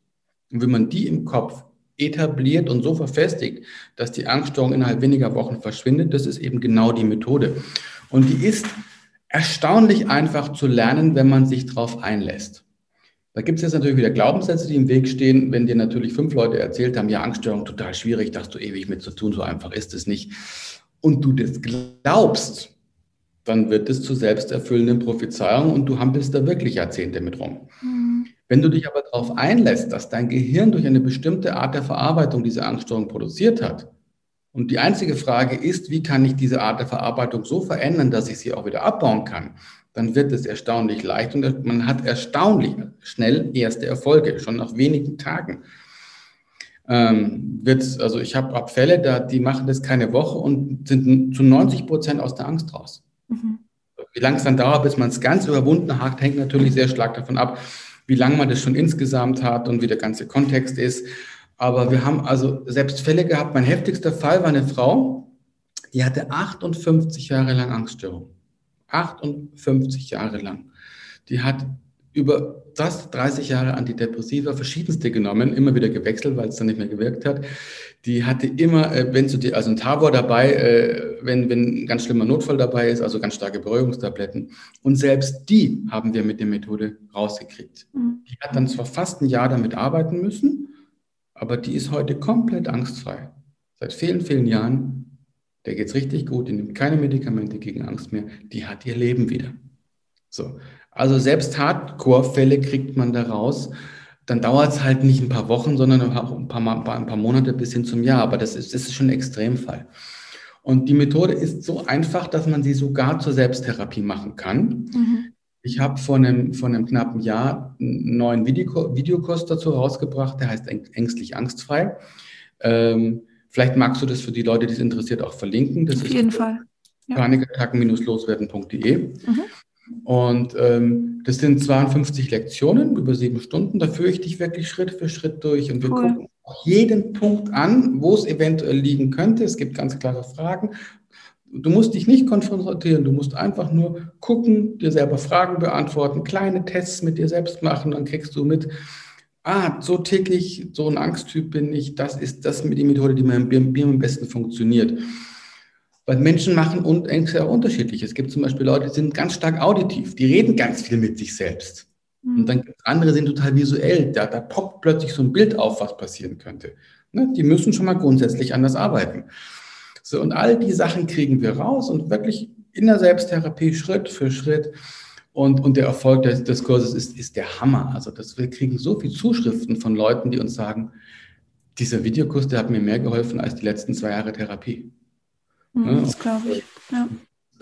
Und wenn man die im Kopf etabliert und so verfestigt, dass die Angststörung innerhalb weniger Wochen verschwindet, das ist eben genau die Methode. Und die ist erstaunlich einfach zu lernen, wenn man sich darauf einlässt. Da gibt es jetzt natürlich wieder Glaubenssätze, die im Weg stehen. Wenn dir natürlich fünf Leute erzählt haben, ja, Angststörung total schwierig, da hast du ewig mit zu tun, so einfach ist es nicht. Und du das glaubst, dann wird es zu selbsterfüllenden Prophezeiungen und du hampelst da wirklich Jahrzehnte mit rum. Mhm. Wenn du dich aber darauf einlässt, dass dein Gehirn durch eine bestimmte Art der Verarbeitung diese Angststörung produziert hat, und die einzige Frage ist, wie kann ich diese Art der Verarbeitung so verändern, dass ich sie auch wieder abbauen kann, dann wird es erstaunlich leicht und man hat erstaunlich schnell erste Erfolge, schon nach wenigen Tagen. Ähm, wird, also ich habe Abfälle, da, die machen das keine Woche und sind zu 90 Prozent aus der Angst raus. Mhm. Wie lange es dann dauert, bis man es ganz überwunden hat, hängt natürlich sehr stark davon ab, wie lange man das schon insgesamt hat und wie der ganze Kontext ist. Aber wir haben also selbst Fälle gehabt. Mein heftigster Fall war eine Frau, die hatte 58 Jahre lang Angststörung. 58 Jahre lang. Die hat über das 30 Jahre Antidepressiva verschiedenste genommen, immer wieder gewechselt, weil es dann nicht mehr gewirkt hat. Die hatte immer, äh, wenn du dir, also ein Tavor dabei, äh, wenn, wenn ein ganz schlimmer Notfall dabei ist, also ganz starke Beruhigungstabletten. Und selbst die haben wir mit der Methode rausgekriegt. Mhm. Die hat dann zwar fast ein Jahr damit arbeiten müssen, aber die ist heute komplett angstfrei. Seit vielen, vielen Jahren, der geht es richtig gut, die nimmt keine Medikamente gegen Angst mehr, die hat ihr Leben wieder. So, also selbst Hardcore-Fälle kriegt man da raus. Dann dauert es halt nicht ein paar Wochen, sondern ein paar, ein paar Monate bis hin zum Jahr. Aber das ist, das ist schon ein Extremfall. Und die Methode ist so einfach, dass man sie sogar zur Selbsttherapie machen kann. Mhm. Ich habe vor einem, vor einem knappen Jahr einen neuen Video, Videokurs dazu rausgebracht, der heißt Ängstlich Angstfrei. Ähm, vielleicht magst du das für die Leute, die es interessiert, auch verlinken. Das Auf jeden Fall. Ja. Panikattacken-loswerden.de. Mhm. Und ähm, das sind 52 Lektionen über sieben Stunden. Da führe ich dich wirklich Schritt für Schritt durch und wir cool. gucken jeden Punkt an, wo es eventuell liegen könnte. Es gibt ganz klare Fragen. Du musst dich nicht konfrontieren, du musst einfach nur gucken, dir selber Fragen beantworten, kleine Tests mit dir selbst machen, dann kriegst du mit, ah, so täglich, so ein Angsttyp bin ich, das ist das mit die Methode, die mir am besten funktioniert. Weil Menschen machen und Ängste auch unterschiedlich. Es gibt zum Beispiel Leute, die sind ganz stark auditiv, die reden ganz viel mit sich selbst. Mhm. Und dann gibt es andere, die sind total visuell. Da, da poppt plötzlich so ein Bild auf, was passieren könnte. Ne? Die müssen schon mal grundsätzlich anders arbeiten. So, und all die Sachen kriegen wir raus und wirklich in der Selbsttherapie Schritt für Schritt. Und, und der Erfolg des, des Kurses ist, ist der Hammer. Also das, wir kriegen so viele Zuschriften von Leuten, die uns sagen, dieser Videokurs, der hat mir mehr geholfen als die letzten zwei Jahre Therapie. Mhm, das glaube ich. Ja.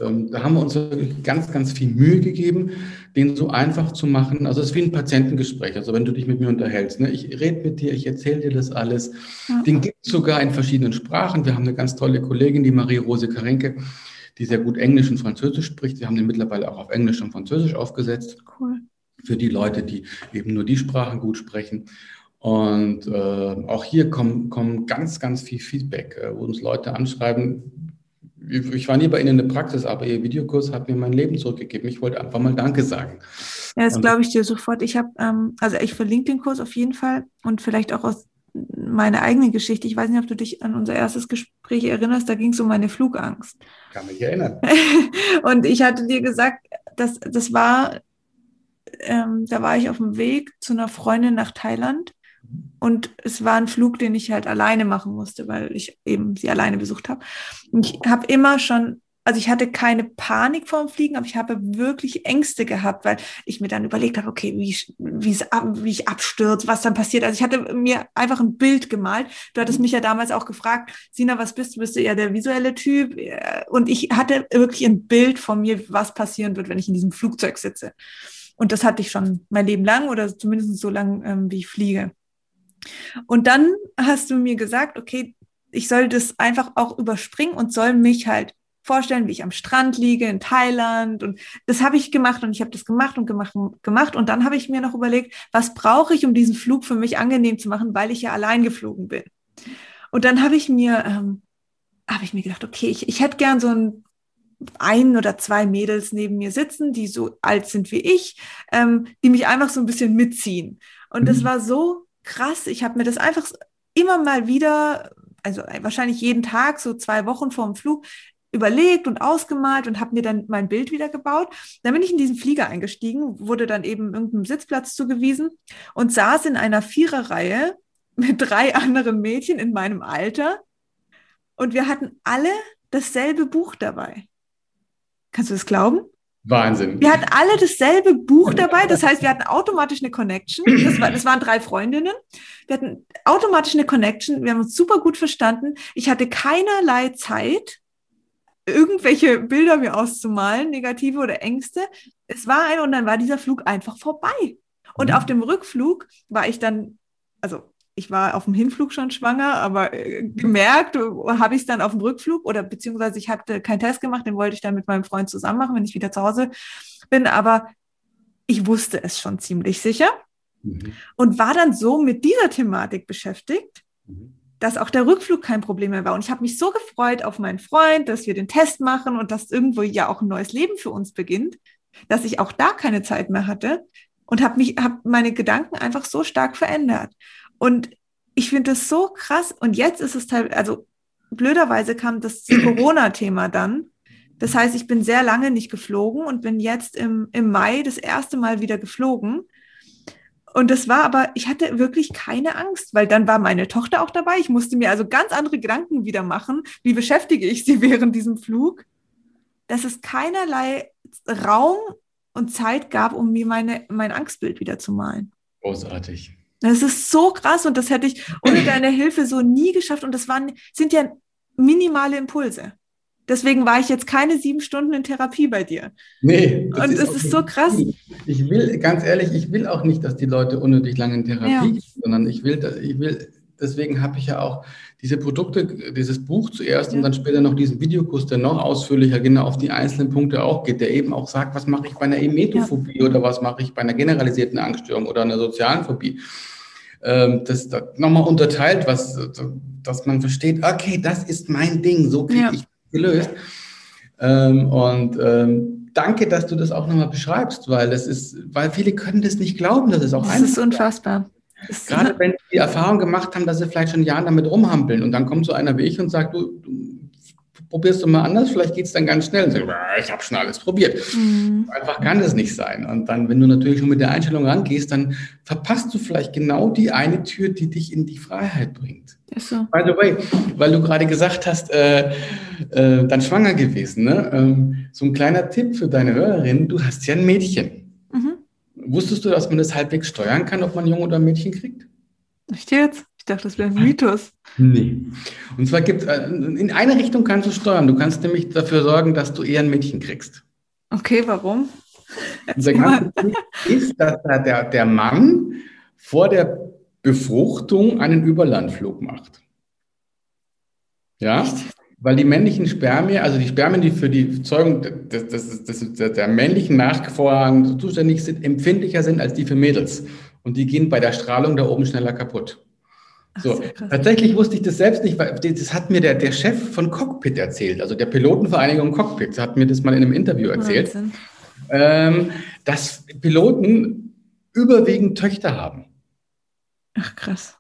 Ähm, da haben wir uns wirklich ganz, ganz viel Mühe gegeben, den so einfach zu machen. Also es ist wie ein Patientengespräch. Also wenn du dich mit mir unterhältst, ne? ich rede mit dir, ich erzähle dir das alles. Ja. Den gibt es sogar in verschiedenen Sprachen. Wir haben eine ganz tolle Kollegin, die Marie-Rose Karenke, die sehr gut Englisch und Französisch spricht. Wir haben den mittlerweile auch auf Englisch und Französisch aufgesetzt. Cool. Für die Leute, die eben nur die Sprachen gut sprechen. Und äh, auch hier kommen, kommen ganz, ganz viel Feedback, äh, wo uns Leute anschreiben, ich war nie bei Ihnen in der Praxis, aber Ihr Videokurs hat mir mein Leben zurückgegeben. Ich wollte einfach mal Danke sagen. Ja, das glaube ich dir sofort. Ich habe, ähm, also ich verlinke den Kurs auf jeden Fall und vielleicht auch aus meine eigene Geschichte. Ich weiß nicht, ob du dich an unser erstes Gespräch erinnerst. Da ging es um meine Flugangst. Kann mich erinnern. und ich hatte dir gesagt, dass das war, ähm, da war ich auf dem Weg zu einer Freundin nach Thailand. Und es war ein Flug, den ich halt alleine machen musste, weil ich eben sie alleine besucht habe. Und ich habe immer schon also ich hatte keine Panik vorm Fliegen, aber ich habe wirklich Ängste gehabt, weil ich mir dann überlegt habe, okay, wie, wie ich abstürze, was dann passiert. Also ich hatte mir einfach ein Bild gemalt. Du hattest mhm. mich ja damals auch gefragt, Sina, was bist du? Bist du eher der visuelle Typ? Und ich hatte wirklich ein Bild von mir, was passieren wird, wenn ich in diesem Flugzeug sitze. Und das hatte ich schon mein Leben lang oder zumindest so lang, ähm, wie ich fliege. Und dann hast du mir gesagt, okay, ich soll das einfach auch überspringen und soll mich halt vorstellen, wie ich am Strand liege in Thailand. Und das habe ich gemacht und ich habe das gemacht und gemacht und gemacht. Und dann habe ich mir noch überlegt, was brauche ich, um diesen Flug für mich angenehm zu machen, weil ich ja allein geflogen bin. Und dann habe ich mir, ähm, habe ich mir gedacht, okay, ich, ich hätte gern so ein ein oder zwei Mädels neben mir sitzen, die so alt sind wie ich, ähm, die mich einfach so ein bisschen mitziehen. Und mhm. das war so krass. Ich habe mir das einfach immer mal wieder, also wahrscheinlich jeden Tag, so zwei Wochen vor dem Flug, überlegt und ausgemalt und habe mir dann mein Bild wieder gebaut. Dann bin ich in diesen Flieger eingestiegen, wurde dann eben irgendeinem Sitzplatz zugewiesen und saß in einer Viererreihe mit drei anderen Mädchen in meinem Alter und wir hatten alle dasselbe Buch dabei. Kannst du das glauben? Wahnsinn. Wir hatten alle dasselbe Buch dabei, das heißt, wir hatten automatisch eine Connection. Das, war, das waren drei Freundinnen. Wir hatten automatisch eine Connection. Wir haben uns super gut verstanden. Ich hatte keinerlei Zeit, irgendwelche Bilder mir auszumalen, negative oder Ängste. Es war ein und dann war dieser Flug einfach vorbei. Und mhm. auf dem Rückflug war ich dann, also ich war auf dem Hinflug schon schwanger, aber äh, gemerkt habe ich es dann auf dem Rückflug oder beziehungsweise ich hatte keinen Test gemacht, den wollte ich dann mit meinem Freund zusammen machen, wenn ich wieder zu Hause bin. Aber ich wusste es schon ziemlich sicher mhm. und war dann so mit dieser Thematik beschäftigt, mhm dass auch der Rückflug kein Problem mehr war. Und ich habe mich so gefreut auf meinen Freund, dass wir den Test machen und dass irgendwo ja auch ein neues Leben für uns beginnt, dass ich auch da keine Zeit mehr hatte und habe mich, habe meine Gedanken einfach so stark verändert. Und ich finde das so krass. Und jetzt ist es teilweise, also blöderweise kam das Corona-Thema dann. Das heißt, ich bin sehr lange nicht geflogen und bin jetzt im, im Mai das erste Mal wieder geflogen. Und das war aber, ich hatte wirklich keine Angst, weil dann war meine Tochter auch dabei. Ich musste mir also ganz andere Gedanken wieder machen. Wie beschäftige ich sie während diesem Flug? Dass es keinerlei Raum und Zeit gab, um mir meine, mein Angstbild wieder zu malen. Großartig. Das ist so krass und das hätte ich ohne deine Hilfe so nie geschafft. Und das waren, sind ja minimale Impulse. Deswegen war ich jetzt keine sieben Stunden in Therapie bei dir. Nee. Und es ist so krass. Ich will, ganz ehrlich, ich will auch nicht, dass die Leute unnötig lange in Therapie ja. gehen, sondern ich will, ich will, deswegen habe ich ja auch diese Produkte, dieses Buch zuerst ja. und dann später noch diesen Videokurs, der noch ausführlicher genau auf die einzelnen Punkte auch geht, der eben auch sagt, was mache ich bei einer Emetophobie ja. oder was mache ich bei einer generalisierten Angststörung oder einer sozialen Phobie. Ähm, das, das nochmal unterteilt, was, dass man versteht, okay, das ist mein Ding, so kriege ich gelöst. Ähm, und ähm, danke, dass du das auch nochmal beschreibst, weil das ist, weil viele können das nicht glauben, dass es auch das einfach ist unfassbar. Gerade wenn sie die Erfahrung gemacht haben, dass sie vielleicht schon Jahren damit rumhampeln und dann kommt so einer wie ich und sagt, du, du probierst du mal anders, vielleicht geht es dann ganz schnell. Und so, ich habe schon alles probiert. Mhm. Einfach kann das nicht sein. Und dann, wenn du natürlich schon mit der Einstellung rangehst, dann verpasst du vielleicht genau die eine Tür, die dich in die Freiheit bringt. So. By the way, weil du gerade gesagt hast, äh, äh, dann schwanger gewesen. Ne? Ähm, so ein kleiner Tipp für deine Hörerin, du hast ja ein Mädchen. Mhm. Wusstest du, dass man das halbwegs steuern kann, ob man ein Junge oder ein Mädchen kriegt? Echt jetzt? Ich dachte, das wäre ein Mythos. Nee. Und zwar gibt es, äh, in eine Richtung kannst du steuern. Du kannst nämlich dafür sorgen, dass du eher ein Mädchen kriegst. Okay, warum? Der ganze ist, dass der, der Mann vor der Befruchtung einen Überlandflug macht. Ja? Weil die männlichen Spermien, also die Spermien, die für die Zeugung des, des, des, der männlichen Nachvorhagen zuständig sind, empfindlicher sind als die für Mädels. Und die gehen bei der Strahlung da oben schneller kaputt. So, tatsächlich wusste ich das selbst nicht, weil das hat mir der, der Chef von Cockpit erzählt, also der Pilotenvereinigung Cockpit, hat mir das mal in einem Interview erzählt, ähm, dass Piloten überwiegend Töchter haben. Ach krass.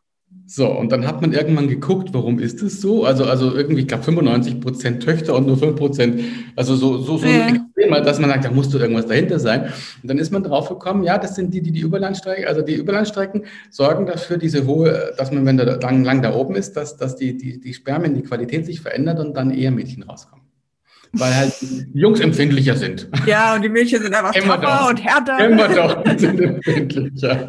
So, und dann hat man irgendwann geguckt, warum ist es so? Also, also irgendwie, ich glaube, 95 Prozent Töchter und nur 5 Prozent, also so, so, so ja. extrem, dass man sagt, da musste irgendwas dahinter sein. Und dann ist man drauf gekommen, ja, das sind die, die die Überlandstrecken, also die Überlandstrecken sorgen dafür, diese hohe, dass man, wenn der lang, lang da oben ist, dass, dass die, die, die Spermien, die Qualität sich verändert und dann eher Mädchen rauskommen weil halt Jungs empfindlicher sind. Ja, und die Mädchen sind einfach Immer tougher und härter. Immer doch, die sind empfindlicher.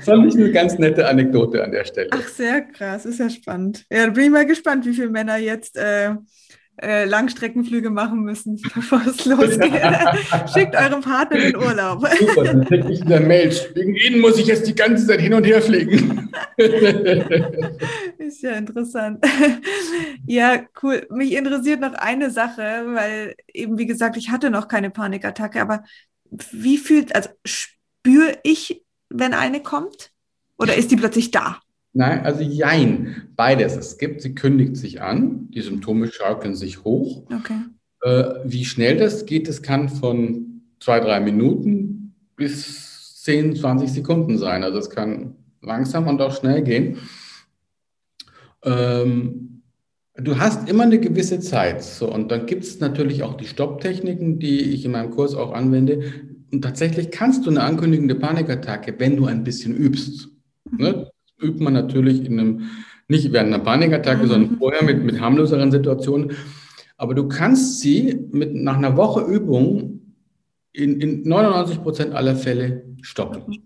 Fand ich eine ganz nette Anekdote an der Stelle. Ach, sehr krass, ist ja spannend. Ja, da bin ich mal gespannt, wie viele Männer jetzt äh, äh, Langstreckenflüge machen müssen, bevor es losgeht. Schickt eurem Partner den Urlaub. Super, dann kriege ich eine Mail. Wegen Ihnen muss ich jetzt die ganze Zeit hin und her fliegen. Ist ja interessant. Ja, cool. Mich interessiert noch eine Sache, weil eben, wie gesagt, ich hatte noch keine Panikattacke, aber wie fühlt, also spüre ich, wenn eine kommt? Oder ist die plötzlich da? Nein, also jein, beides. Es gibt, sie kündigt sich an, die Symptome schaukeln sich hoch. Okay. Äh, wie schnell das geht, das kann von zwei, drei Minuten bis 10, 20 Sekunden sein. Also es kann langsam und auch schnell gehen. Ähm, du hast immer eine gewisse Zeit. So, und dann gibt es natürlich auch die Stopptechniken, die ich in meinem Kurs auch anwende. Und tatsächlich kannst du eine ankündigende Panikattacke, wenn du ein bisschen übst. Ne? Übt man natürlich in einem, nicht während einer Panikattacke, mhm. sondern vorher mit, mit harmloseren Situationen. Aber du kannst sie mit, nach einer Woche Übung in, in 99 Prozent aller Fälle stoppen.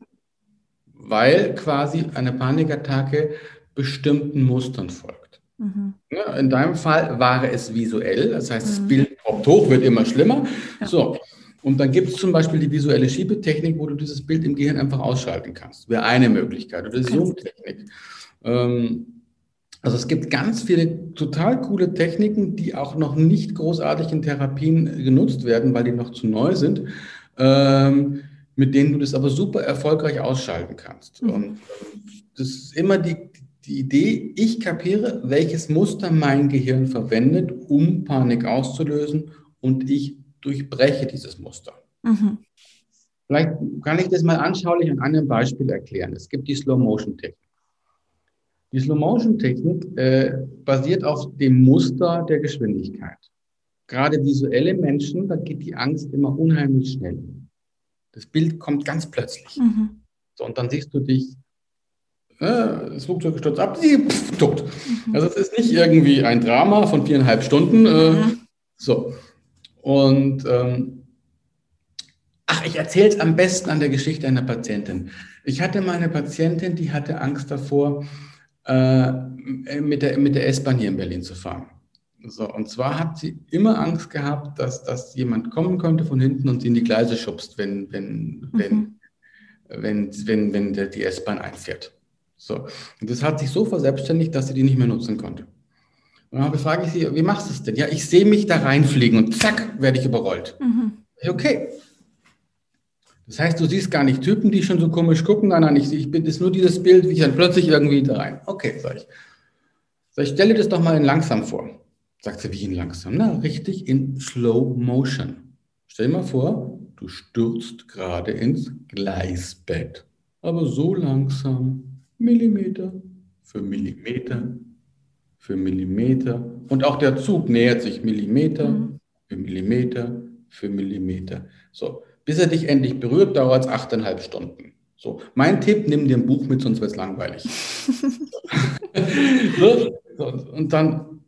Weil quasi eine Panikattacke bestimmten Mustern folgt. Mhm. Ja, in deinem Fall war es visuell, das heißt, das mhm. Bild poppt hoch, wird immer schlimmer. Ja. So, und dann gibt es zum Beispiel die visuelle Schiebetechnik, wo du dieses Bild im Gehirn einfach ausschalten kannst. Wäre eine Möglichkeit. Oder die Zoom-Technik. Ähm, also es gibt ganz viele total coole Techniken, die auch noch nicht großartig in Therapien genutzt werden, weil die noch zu neu sind, ähm, mit denen du das aber super erfolgreich ausschalten kannst. Mhm. Und das ist immer die, die Idee, ich kapiere, welches Muster mein Gehirn verwendet, um Panik auszulösen und ich durchbreche dieses Muster. Mhm. Vielleicht kann ich das mal anschaulich an einem Beispiel erklären. Es gibt die Slow-Motion-Technik. Die Slow-Motion-Technik äh, basiert auf dem Muster der Geschwindigkeit. Gerade visuelle Menschen, da geht die Angst immer unheimlich schnell. Das Bild kommt ganz plötzlich. Mhm. So, und dann siehst du dich, äh, das Flugzeug stürzt ab, sie pff, tot. Mhm. Also es ist nicht irgendwie ein Drama von viereinhalb Stunden. Äh, mhm. So. Und ähm, ach, ich erzähle es am besten an der Geschichte einer Patientin. Ich hatte mal eine Patientin, die hatte Angst davor, äh, mit der, mit der S-Bahn hier in Berlin zu fahren. So, und zwar hat sie immer Angst gehabt, dass, dass jemand kommen könnte von hinten und sie in die Gleise schubst, wenn, wenn, mhm. wenn, wenn, wenn, wenn die S-Bahn einfährt. So. Und das hat sich so verselbstständigt, dass sie die nicht mehr nutzen konnte. Und dann frage ich sie, wie machst du es denn? Ja, ich sehe mich da reinfliegen und zack, werde ich überrollt. Mhm. Okay. Das heißt, du siehst gar nicht Typen, die schon so komisch gucken. Nein, nein, ich, ich bin, ist nur dieses Bild, wie ich dann plötzlich irgendwie da rein. Okay, sag ich. Sag ich, stelle das doch mal in langsam vor. Sagt sie, wie in langsam? Na, richtig in Slow Motion. Stell dir mal vor, du stürzt gerade ins Gleisbett. Aber so langsam, Millimeter für Millimeter für Millimeter. Und auch der Zug nähert sich Millimeter mhm. für Millimeter für Millimeter. So, bis er dich endlich berührt, dauert es achteinhalb Stunden. So, mein Tipp, nimm dir ein Buch mit, sonst wird es langweilig. so, und dann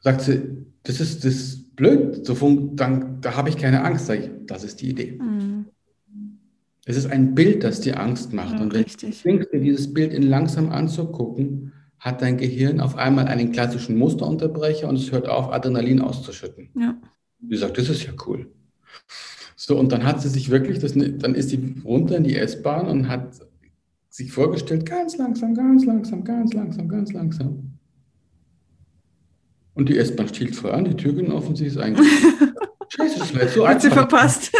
sagt sie, das ist das ist blöd, so dann, da habe ich keine Angst. Sag ich, das ist die Idee. Mhm. Es ist ein Bild, das dir Angst macht. Ja, und wenn richtig. du denkst, dir dieses Bild in langsam anzugucken, hat dein Gehirn auf einmal einen klassischen Musterunterbrecher und es hört auf, Adrenalin auszuschütten. Ja. Sie sagt, das ist ja cool. So, und dann hat sie sich wirklich, das, dann ist sie runter in die S-Bahn und hat sich vorgestellt, ganz langsam, ganz langsam, ganz langsam, ganz langsam. Und die S-Bahn stiehlt voll an, die Tür ging offen, sie ist eigentlich. Scheiße, das wäre so einfach. Hat sie verpasst.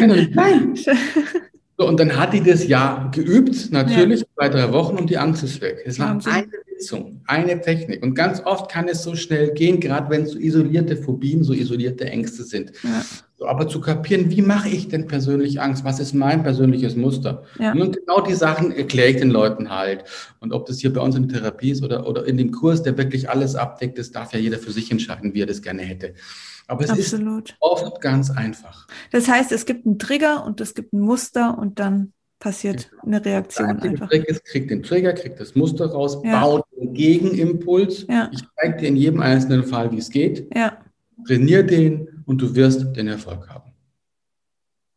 Nein. So, und dann hat die das ja geübt, natürlich, ja. zwei, drei Wochen und die Angst ist weg. Es war eine Sitzung, eine Technik. Und ganz oft kann es so schnell gehen, gerade wenn es so isolierte Phobien, so isolierte Ängste sind. Ja. aber zu kapieren, wie mache ich denn persönlich Angst? Was ist mein persönliches Muster? Ja. Und genau die Sachen erkläre ich den Leuten halt. Und ob das hier bei uns in der Therapie ist oder, oder in dem Kurs, der wirklich alles abdeckt, das darf ja jeder für sich entscheiden, wie er das gerne hätte. Aber es Absolut. ist oft ganz einfach. Das heißt, es gibt einen Trigger und es gibt ein Muster und dann passiert genau. eine Reaktion der einfach. Trick ist, kriegt den Trigger, kriegt das Muster raus, ja. baut einen Gegenimpuls. Ja. Ich zeige dir in jedem einzelnen Fall, wie es geht. Ja. Trainier den und du wirst den Erfolg haben.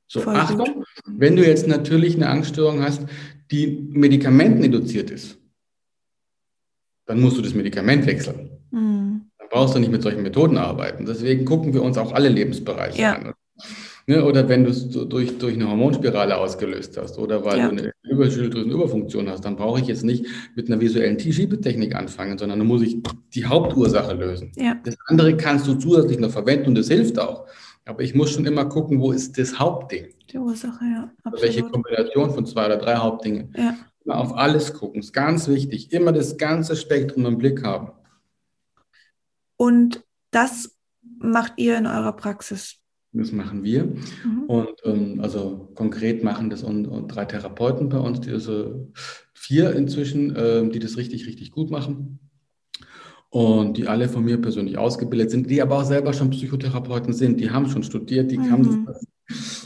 So, Voll Achtung, gut. wenn du jetzt natürlich eine Angststörung hast, die medikamenteninduziert ist, dann musst du das Medikament wechseln. Brauchst du nicht mit solchen Methoden arbeiten. Deswegen gucken wir uns auch alle Lebensbereiche ja. an. Ne, oder wenn du es durch, durch eine Hormonspirale ausgelöst hast oder weil ja. du eine Überschilddrüsenüberfunktion hast, dann brauche ich jetzt nicht mit einer visuellen Schiebetechnik anfangen, sondern dann muss ich die Hauptursache lösen. Ja. Das andere kannst du zusätzlich noch verwenden und das hilft auch. Aber ich muss schon immer gucken, wo ist das Hauptding? Die Ursache, ja. Absolut. Welche Kombination von zwei oder drei Hauptdingen. Ja. Immer auf alles gucken, ist ganz wichtig. Immer das ganze Spektrum im Blick haben. Und das macht ihr in eurer Praxis das machen wir. Mhm. Und ähm, also konkret machen das und, und, drei Therapeuten bei uns, die also vier inzwischen, äh, die das richtig, richtig gut machen. Und die alle von mir persönlich ausgebildet sind, die aber auch selber schon Psychotherapeuten sind. Die haben schon studiert, die mhm. haben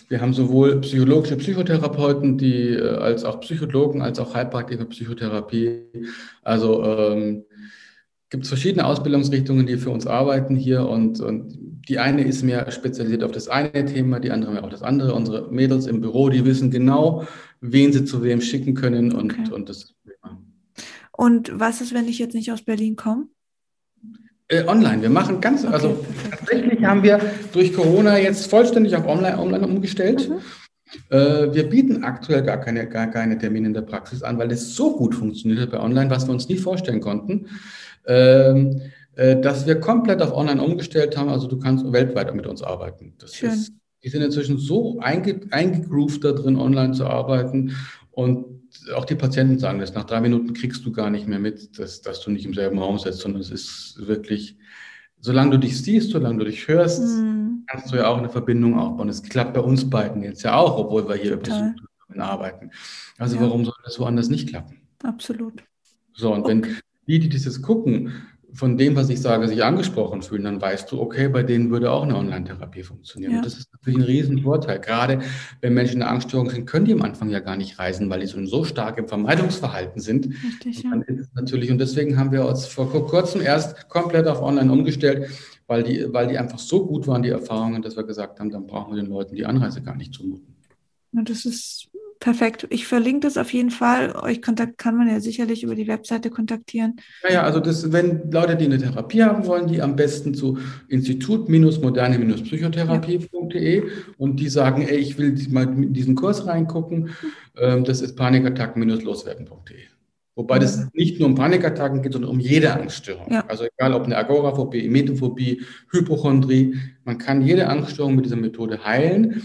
wir haben sowohl psychologische Psychotherapeuten, die äh, als auch Psychologen, als auch Heilpraktiker Psychotherapie. Also ähm, gibt es verschiedene Ausbildungsrichtungen, die für uns arbeiten hier und, und die eine ist mehr spezialisiert auf das eine Thema, die andere mehr auf das andere. Unsere Mädels im Büro, die wissen genau, wen sie zu wem schicken können und, okay. und das. Ja. Und was ist, wenn ich jetzt nicht aus Berlin komme? Äh, online. Wir machen ganz, okay, also tatsächlich haben wir durch Corona jetzt vollständig auf online, online umgestellt. Mhm. Äh, wir bieten aktuell gar keine, gar keine Termine in der Praxis an, weil es so gut funktioniert bei Online, was wir uns nie vorstellen konnten. Ähm, äh, dass wir komplett auf Online umgestellt haben. Also du kannst weltweit mit uns arbeiten. Das Schön. Ist, die sind inzwischen so einge, eingegroovt da drin, online zu arbeiten. Und auch die Patienten sagen das, nach drei Minuten kriegst du gar nicht mehr mit, dass, dass du nicht im selben Raum sitzt, sondern es ist wirklich, solange du dich siehst, solange du dich hörst, mhm. kannst du ja auch eine Verbindung aufbauen. Es klappt bei uns beiden jetzt ja auch, obwohl wir hier über arbeiten. Also ja. warum soll das woanders nicht klappen? Absolut. So, und okay. wenn die, die dieses gucken, von dem, was ich sage, sich angesprochen fühlen, dann weißt du, okay, bei denen würde auch eine Online-Therapie funktionieren. Ja. Und das ist natürlich ein Riesenvorteil. Gerade wenn Menschen eine Angststörung sind, können die am Anfang ja gar nicht reisen, weil die so, so stark im Vermeidungsverhalten sind. Richtig, ja. Und natürlich, und deswegen haben wir uns vor kurzem erst komplett auf Online umgestellt, weil die, weil die einfach so gut waren, die Erfahrungen, dass wir gesagt haben, dann brauchen wir den Leuten die Anreise gar nicht zumuten. Ja, das ist perfekt. Ich verlinke das auf jeden Fall. Euch kontakt kann man ja sicherlich über die Webseite kontaktieren. Naja, also das, wenn Leute, die eine Therapie haben wollen, die am besten zu institut-moderne-psychotherapie.de ja. und die sagen, ey, ich will mal in diesen Kurs reingucken, ähm, das ist panikattacken-loswerden.de. Wobei das nicht nur um Panikattacken geht, sondern um jede Angststörung. Ja. Also egal ob eine Agoraphobie, Emetophobie, Hypochondrie, man kann jede Angststörung mit dieser Methode heilen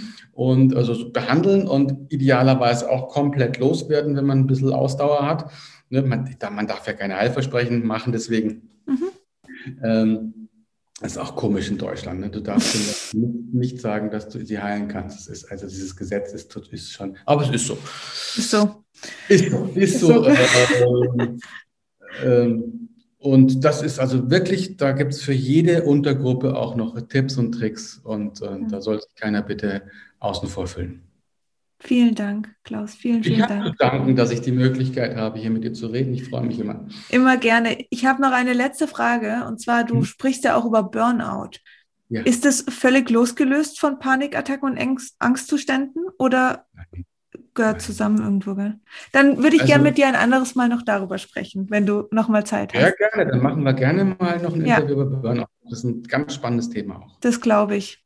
und also behandeln und idealerweise auch komplett loswerden, wenn man ein bisschen Ausdauer hat. Ne, man, man, darf ja keine Heilversprechen machen, deswegen. Mhm. Ähm, das ist auch komisch in Deutschland. Ne? Du darfst nicht sagen, dass du sie heilen kannst. Ist, also dieses Gesetz ist, ist, schon, aber es ist so. Ist so. Ist so. Ist, ist so. so. Ähm, ähm, und das ist also wirklich, da gibt es für jede Untergruppe auch noch Tipps und Tricks und, und mhm. da soll sich keiner bitte außen vor fühlen. Vielen Dank, Klaus. Vielen, vielen ich Dank. Ich danken, dass ich die Möglichkeit habe, hier mit dir zu reden. Ich freue mich immer. Immer gerne. Ich habe noch eine letzte Frage und zwar, du hm. sprichst ja auch über Burnout. Ja. Ist das völlig losgelöst von Panikattacken und Angst Angstzuständen oder Nein. Gehört zusammen irgendwo? Gell? Dann würde ich also, gerne mit dir ein anderes Mal noch darüber sprechen, wenn du noch mal Zeit hast. Ja, gerne. Dann machen wir gerne mal noch ein ja. Interview über Burnout. Das ist ein ganz spannendes Thema auch. Das glaube ich.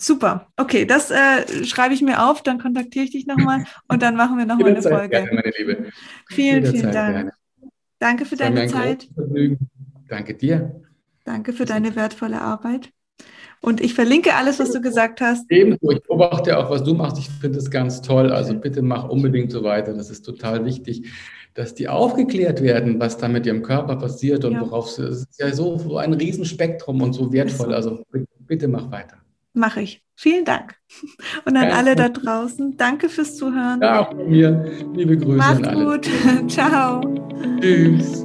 Super. Okay, das äh, schreibe ich mir auf, dann kontaktiere ich dich nochmal und dann machen wir nochmal eine Folge. Gerne, meine Liebe. Vielen, Jederzeit vielen Dank. Gerne. Danke für deine Zeit. Danke dir. Danke für deine wertvolle Arbeit. Und ich verlinke alles, was du gesagt hast. Ebenso. Ich beobachte auch, was du machst. Ich finde es ganz toll. Also bitte mach unbedingt so weiter. Das ist total wichtig, dass die aufgeklärt werden, was da mit ihrem Körper passiert und ja. worauf es ist ja so, so ein Riesenspektrum und so wertvoll. Also bitte, mach weiter. Mache ich. Vielen Dank. Und an alle da draußen, danke fürs Zuhören. Ja, auch von mir. Liebe Grüße Macht's an alle. gut. Ciao. Tschüss.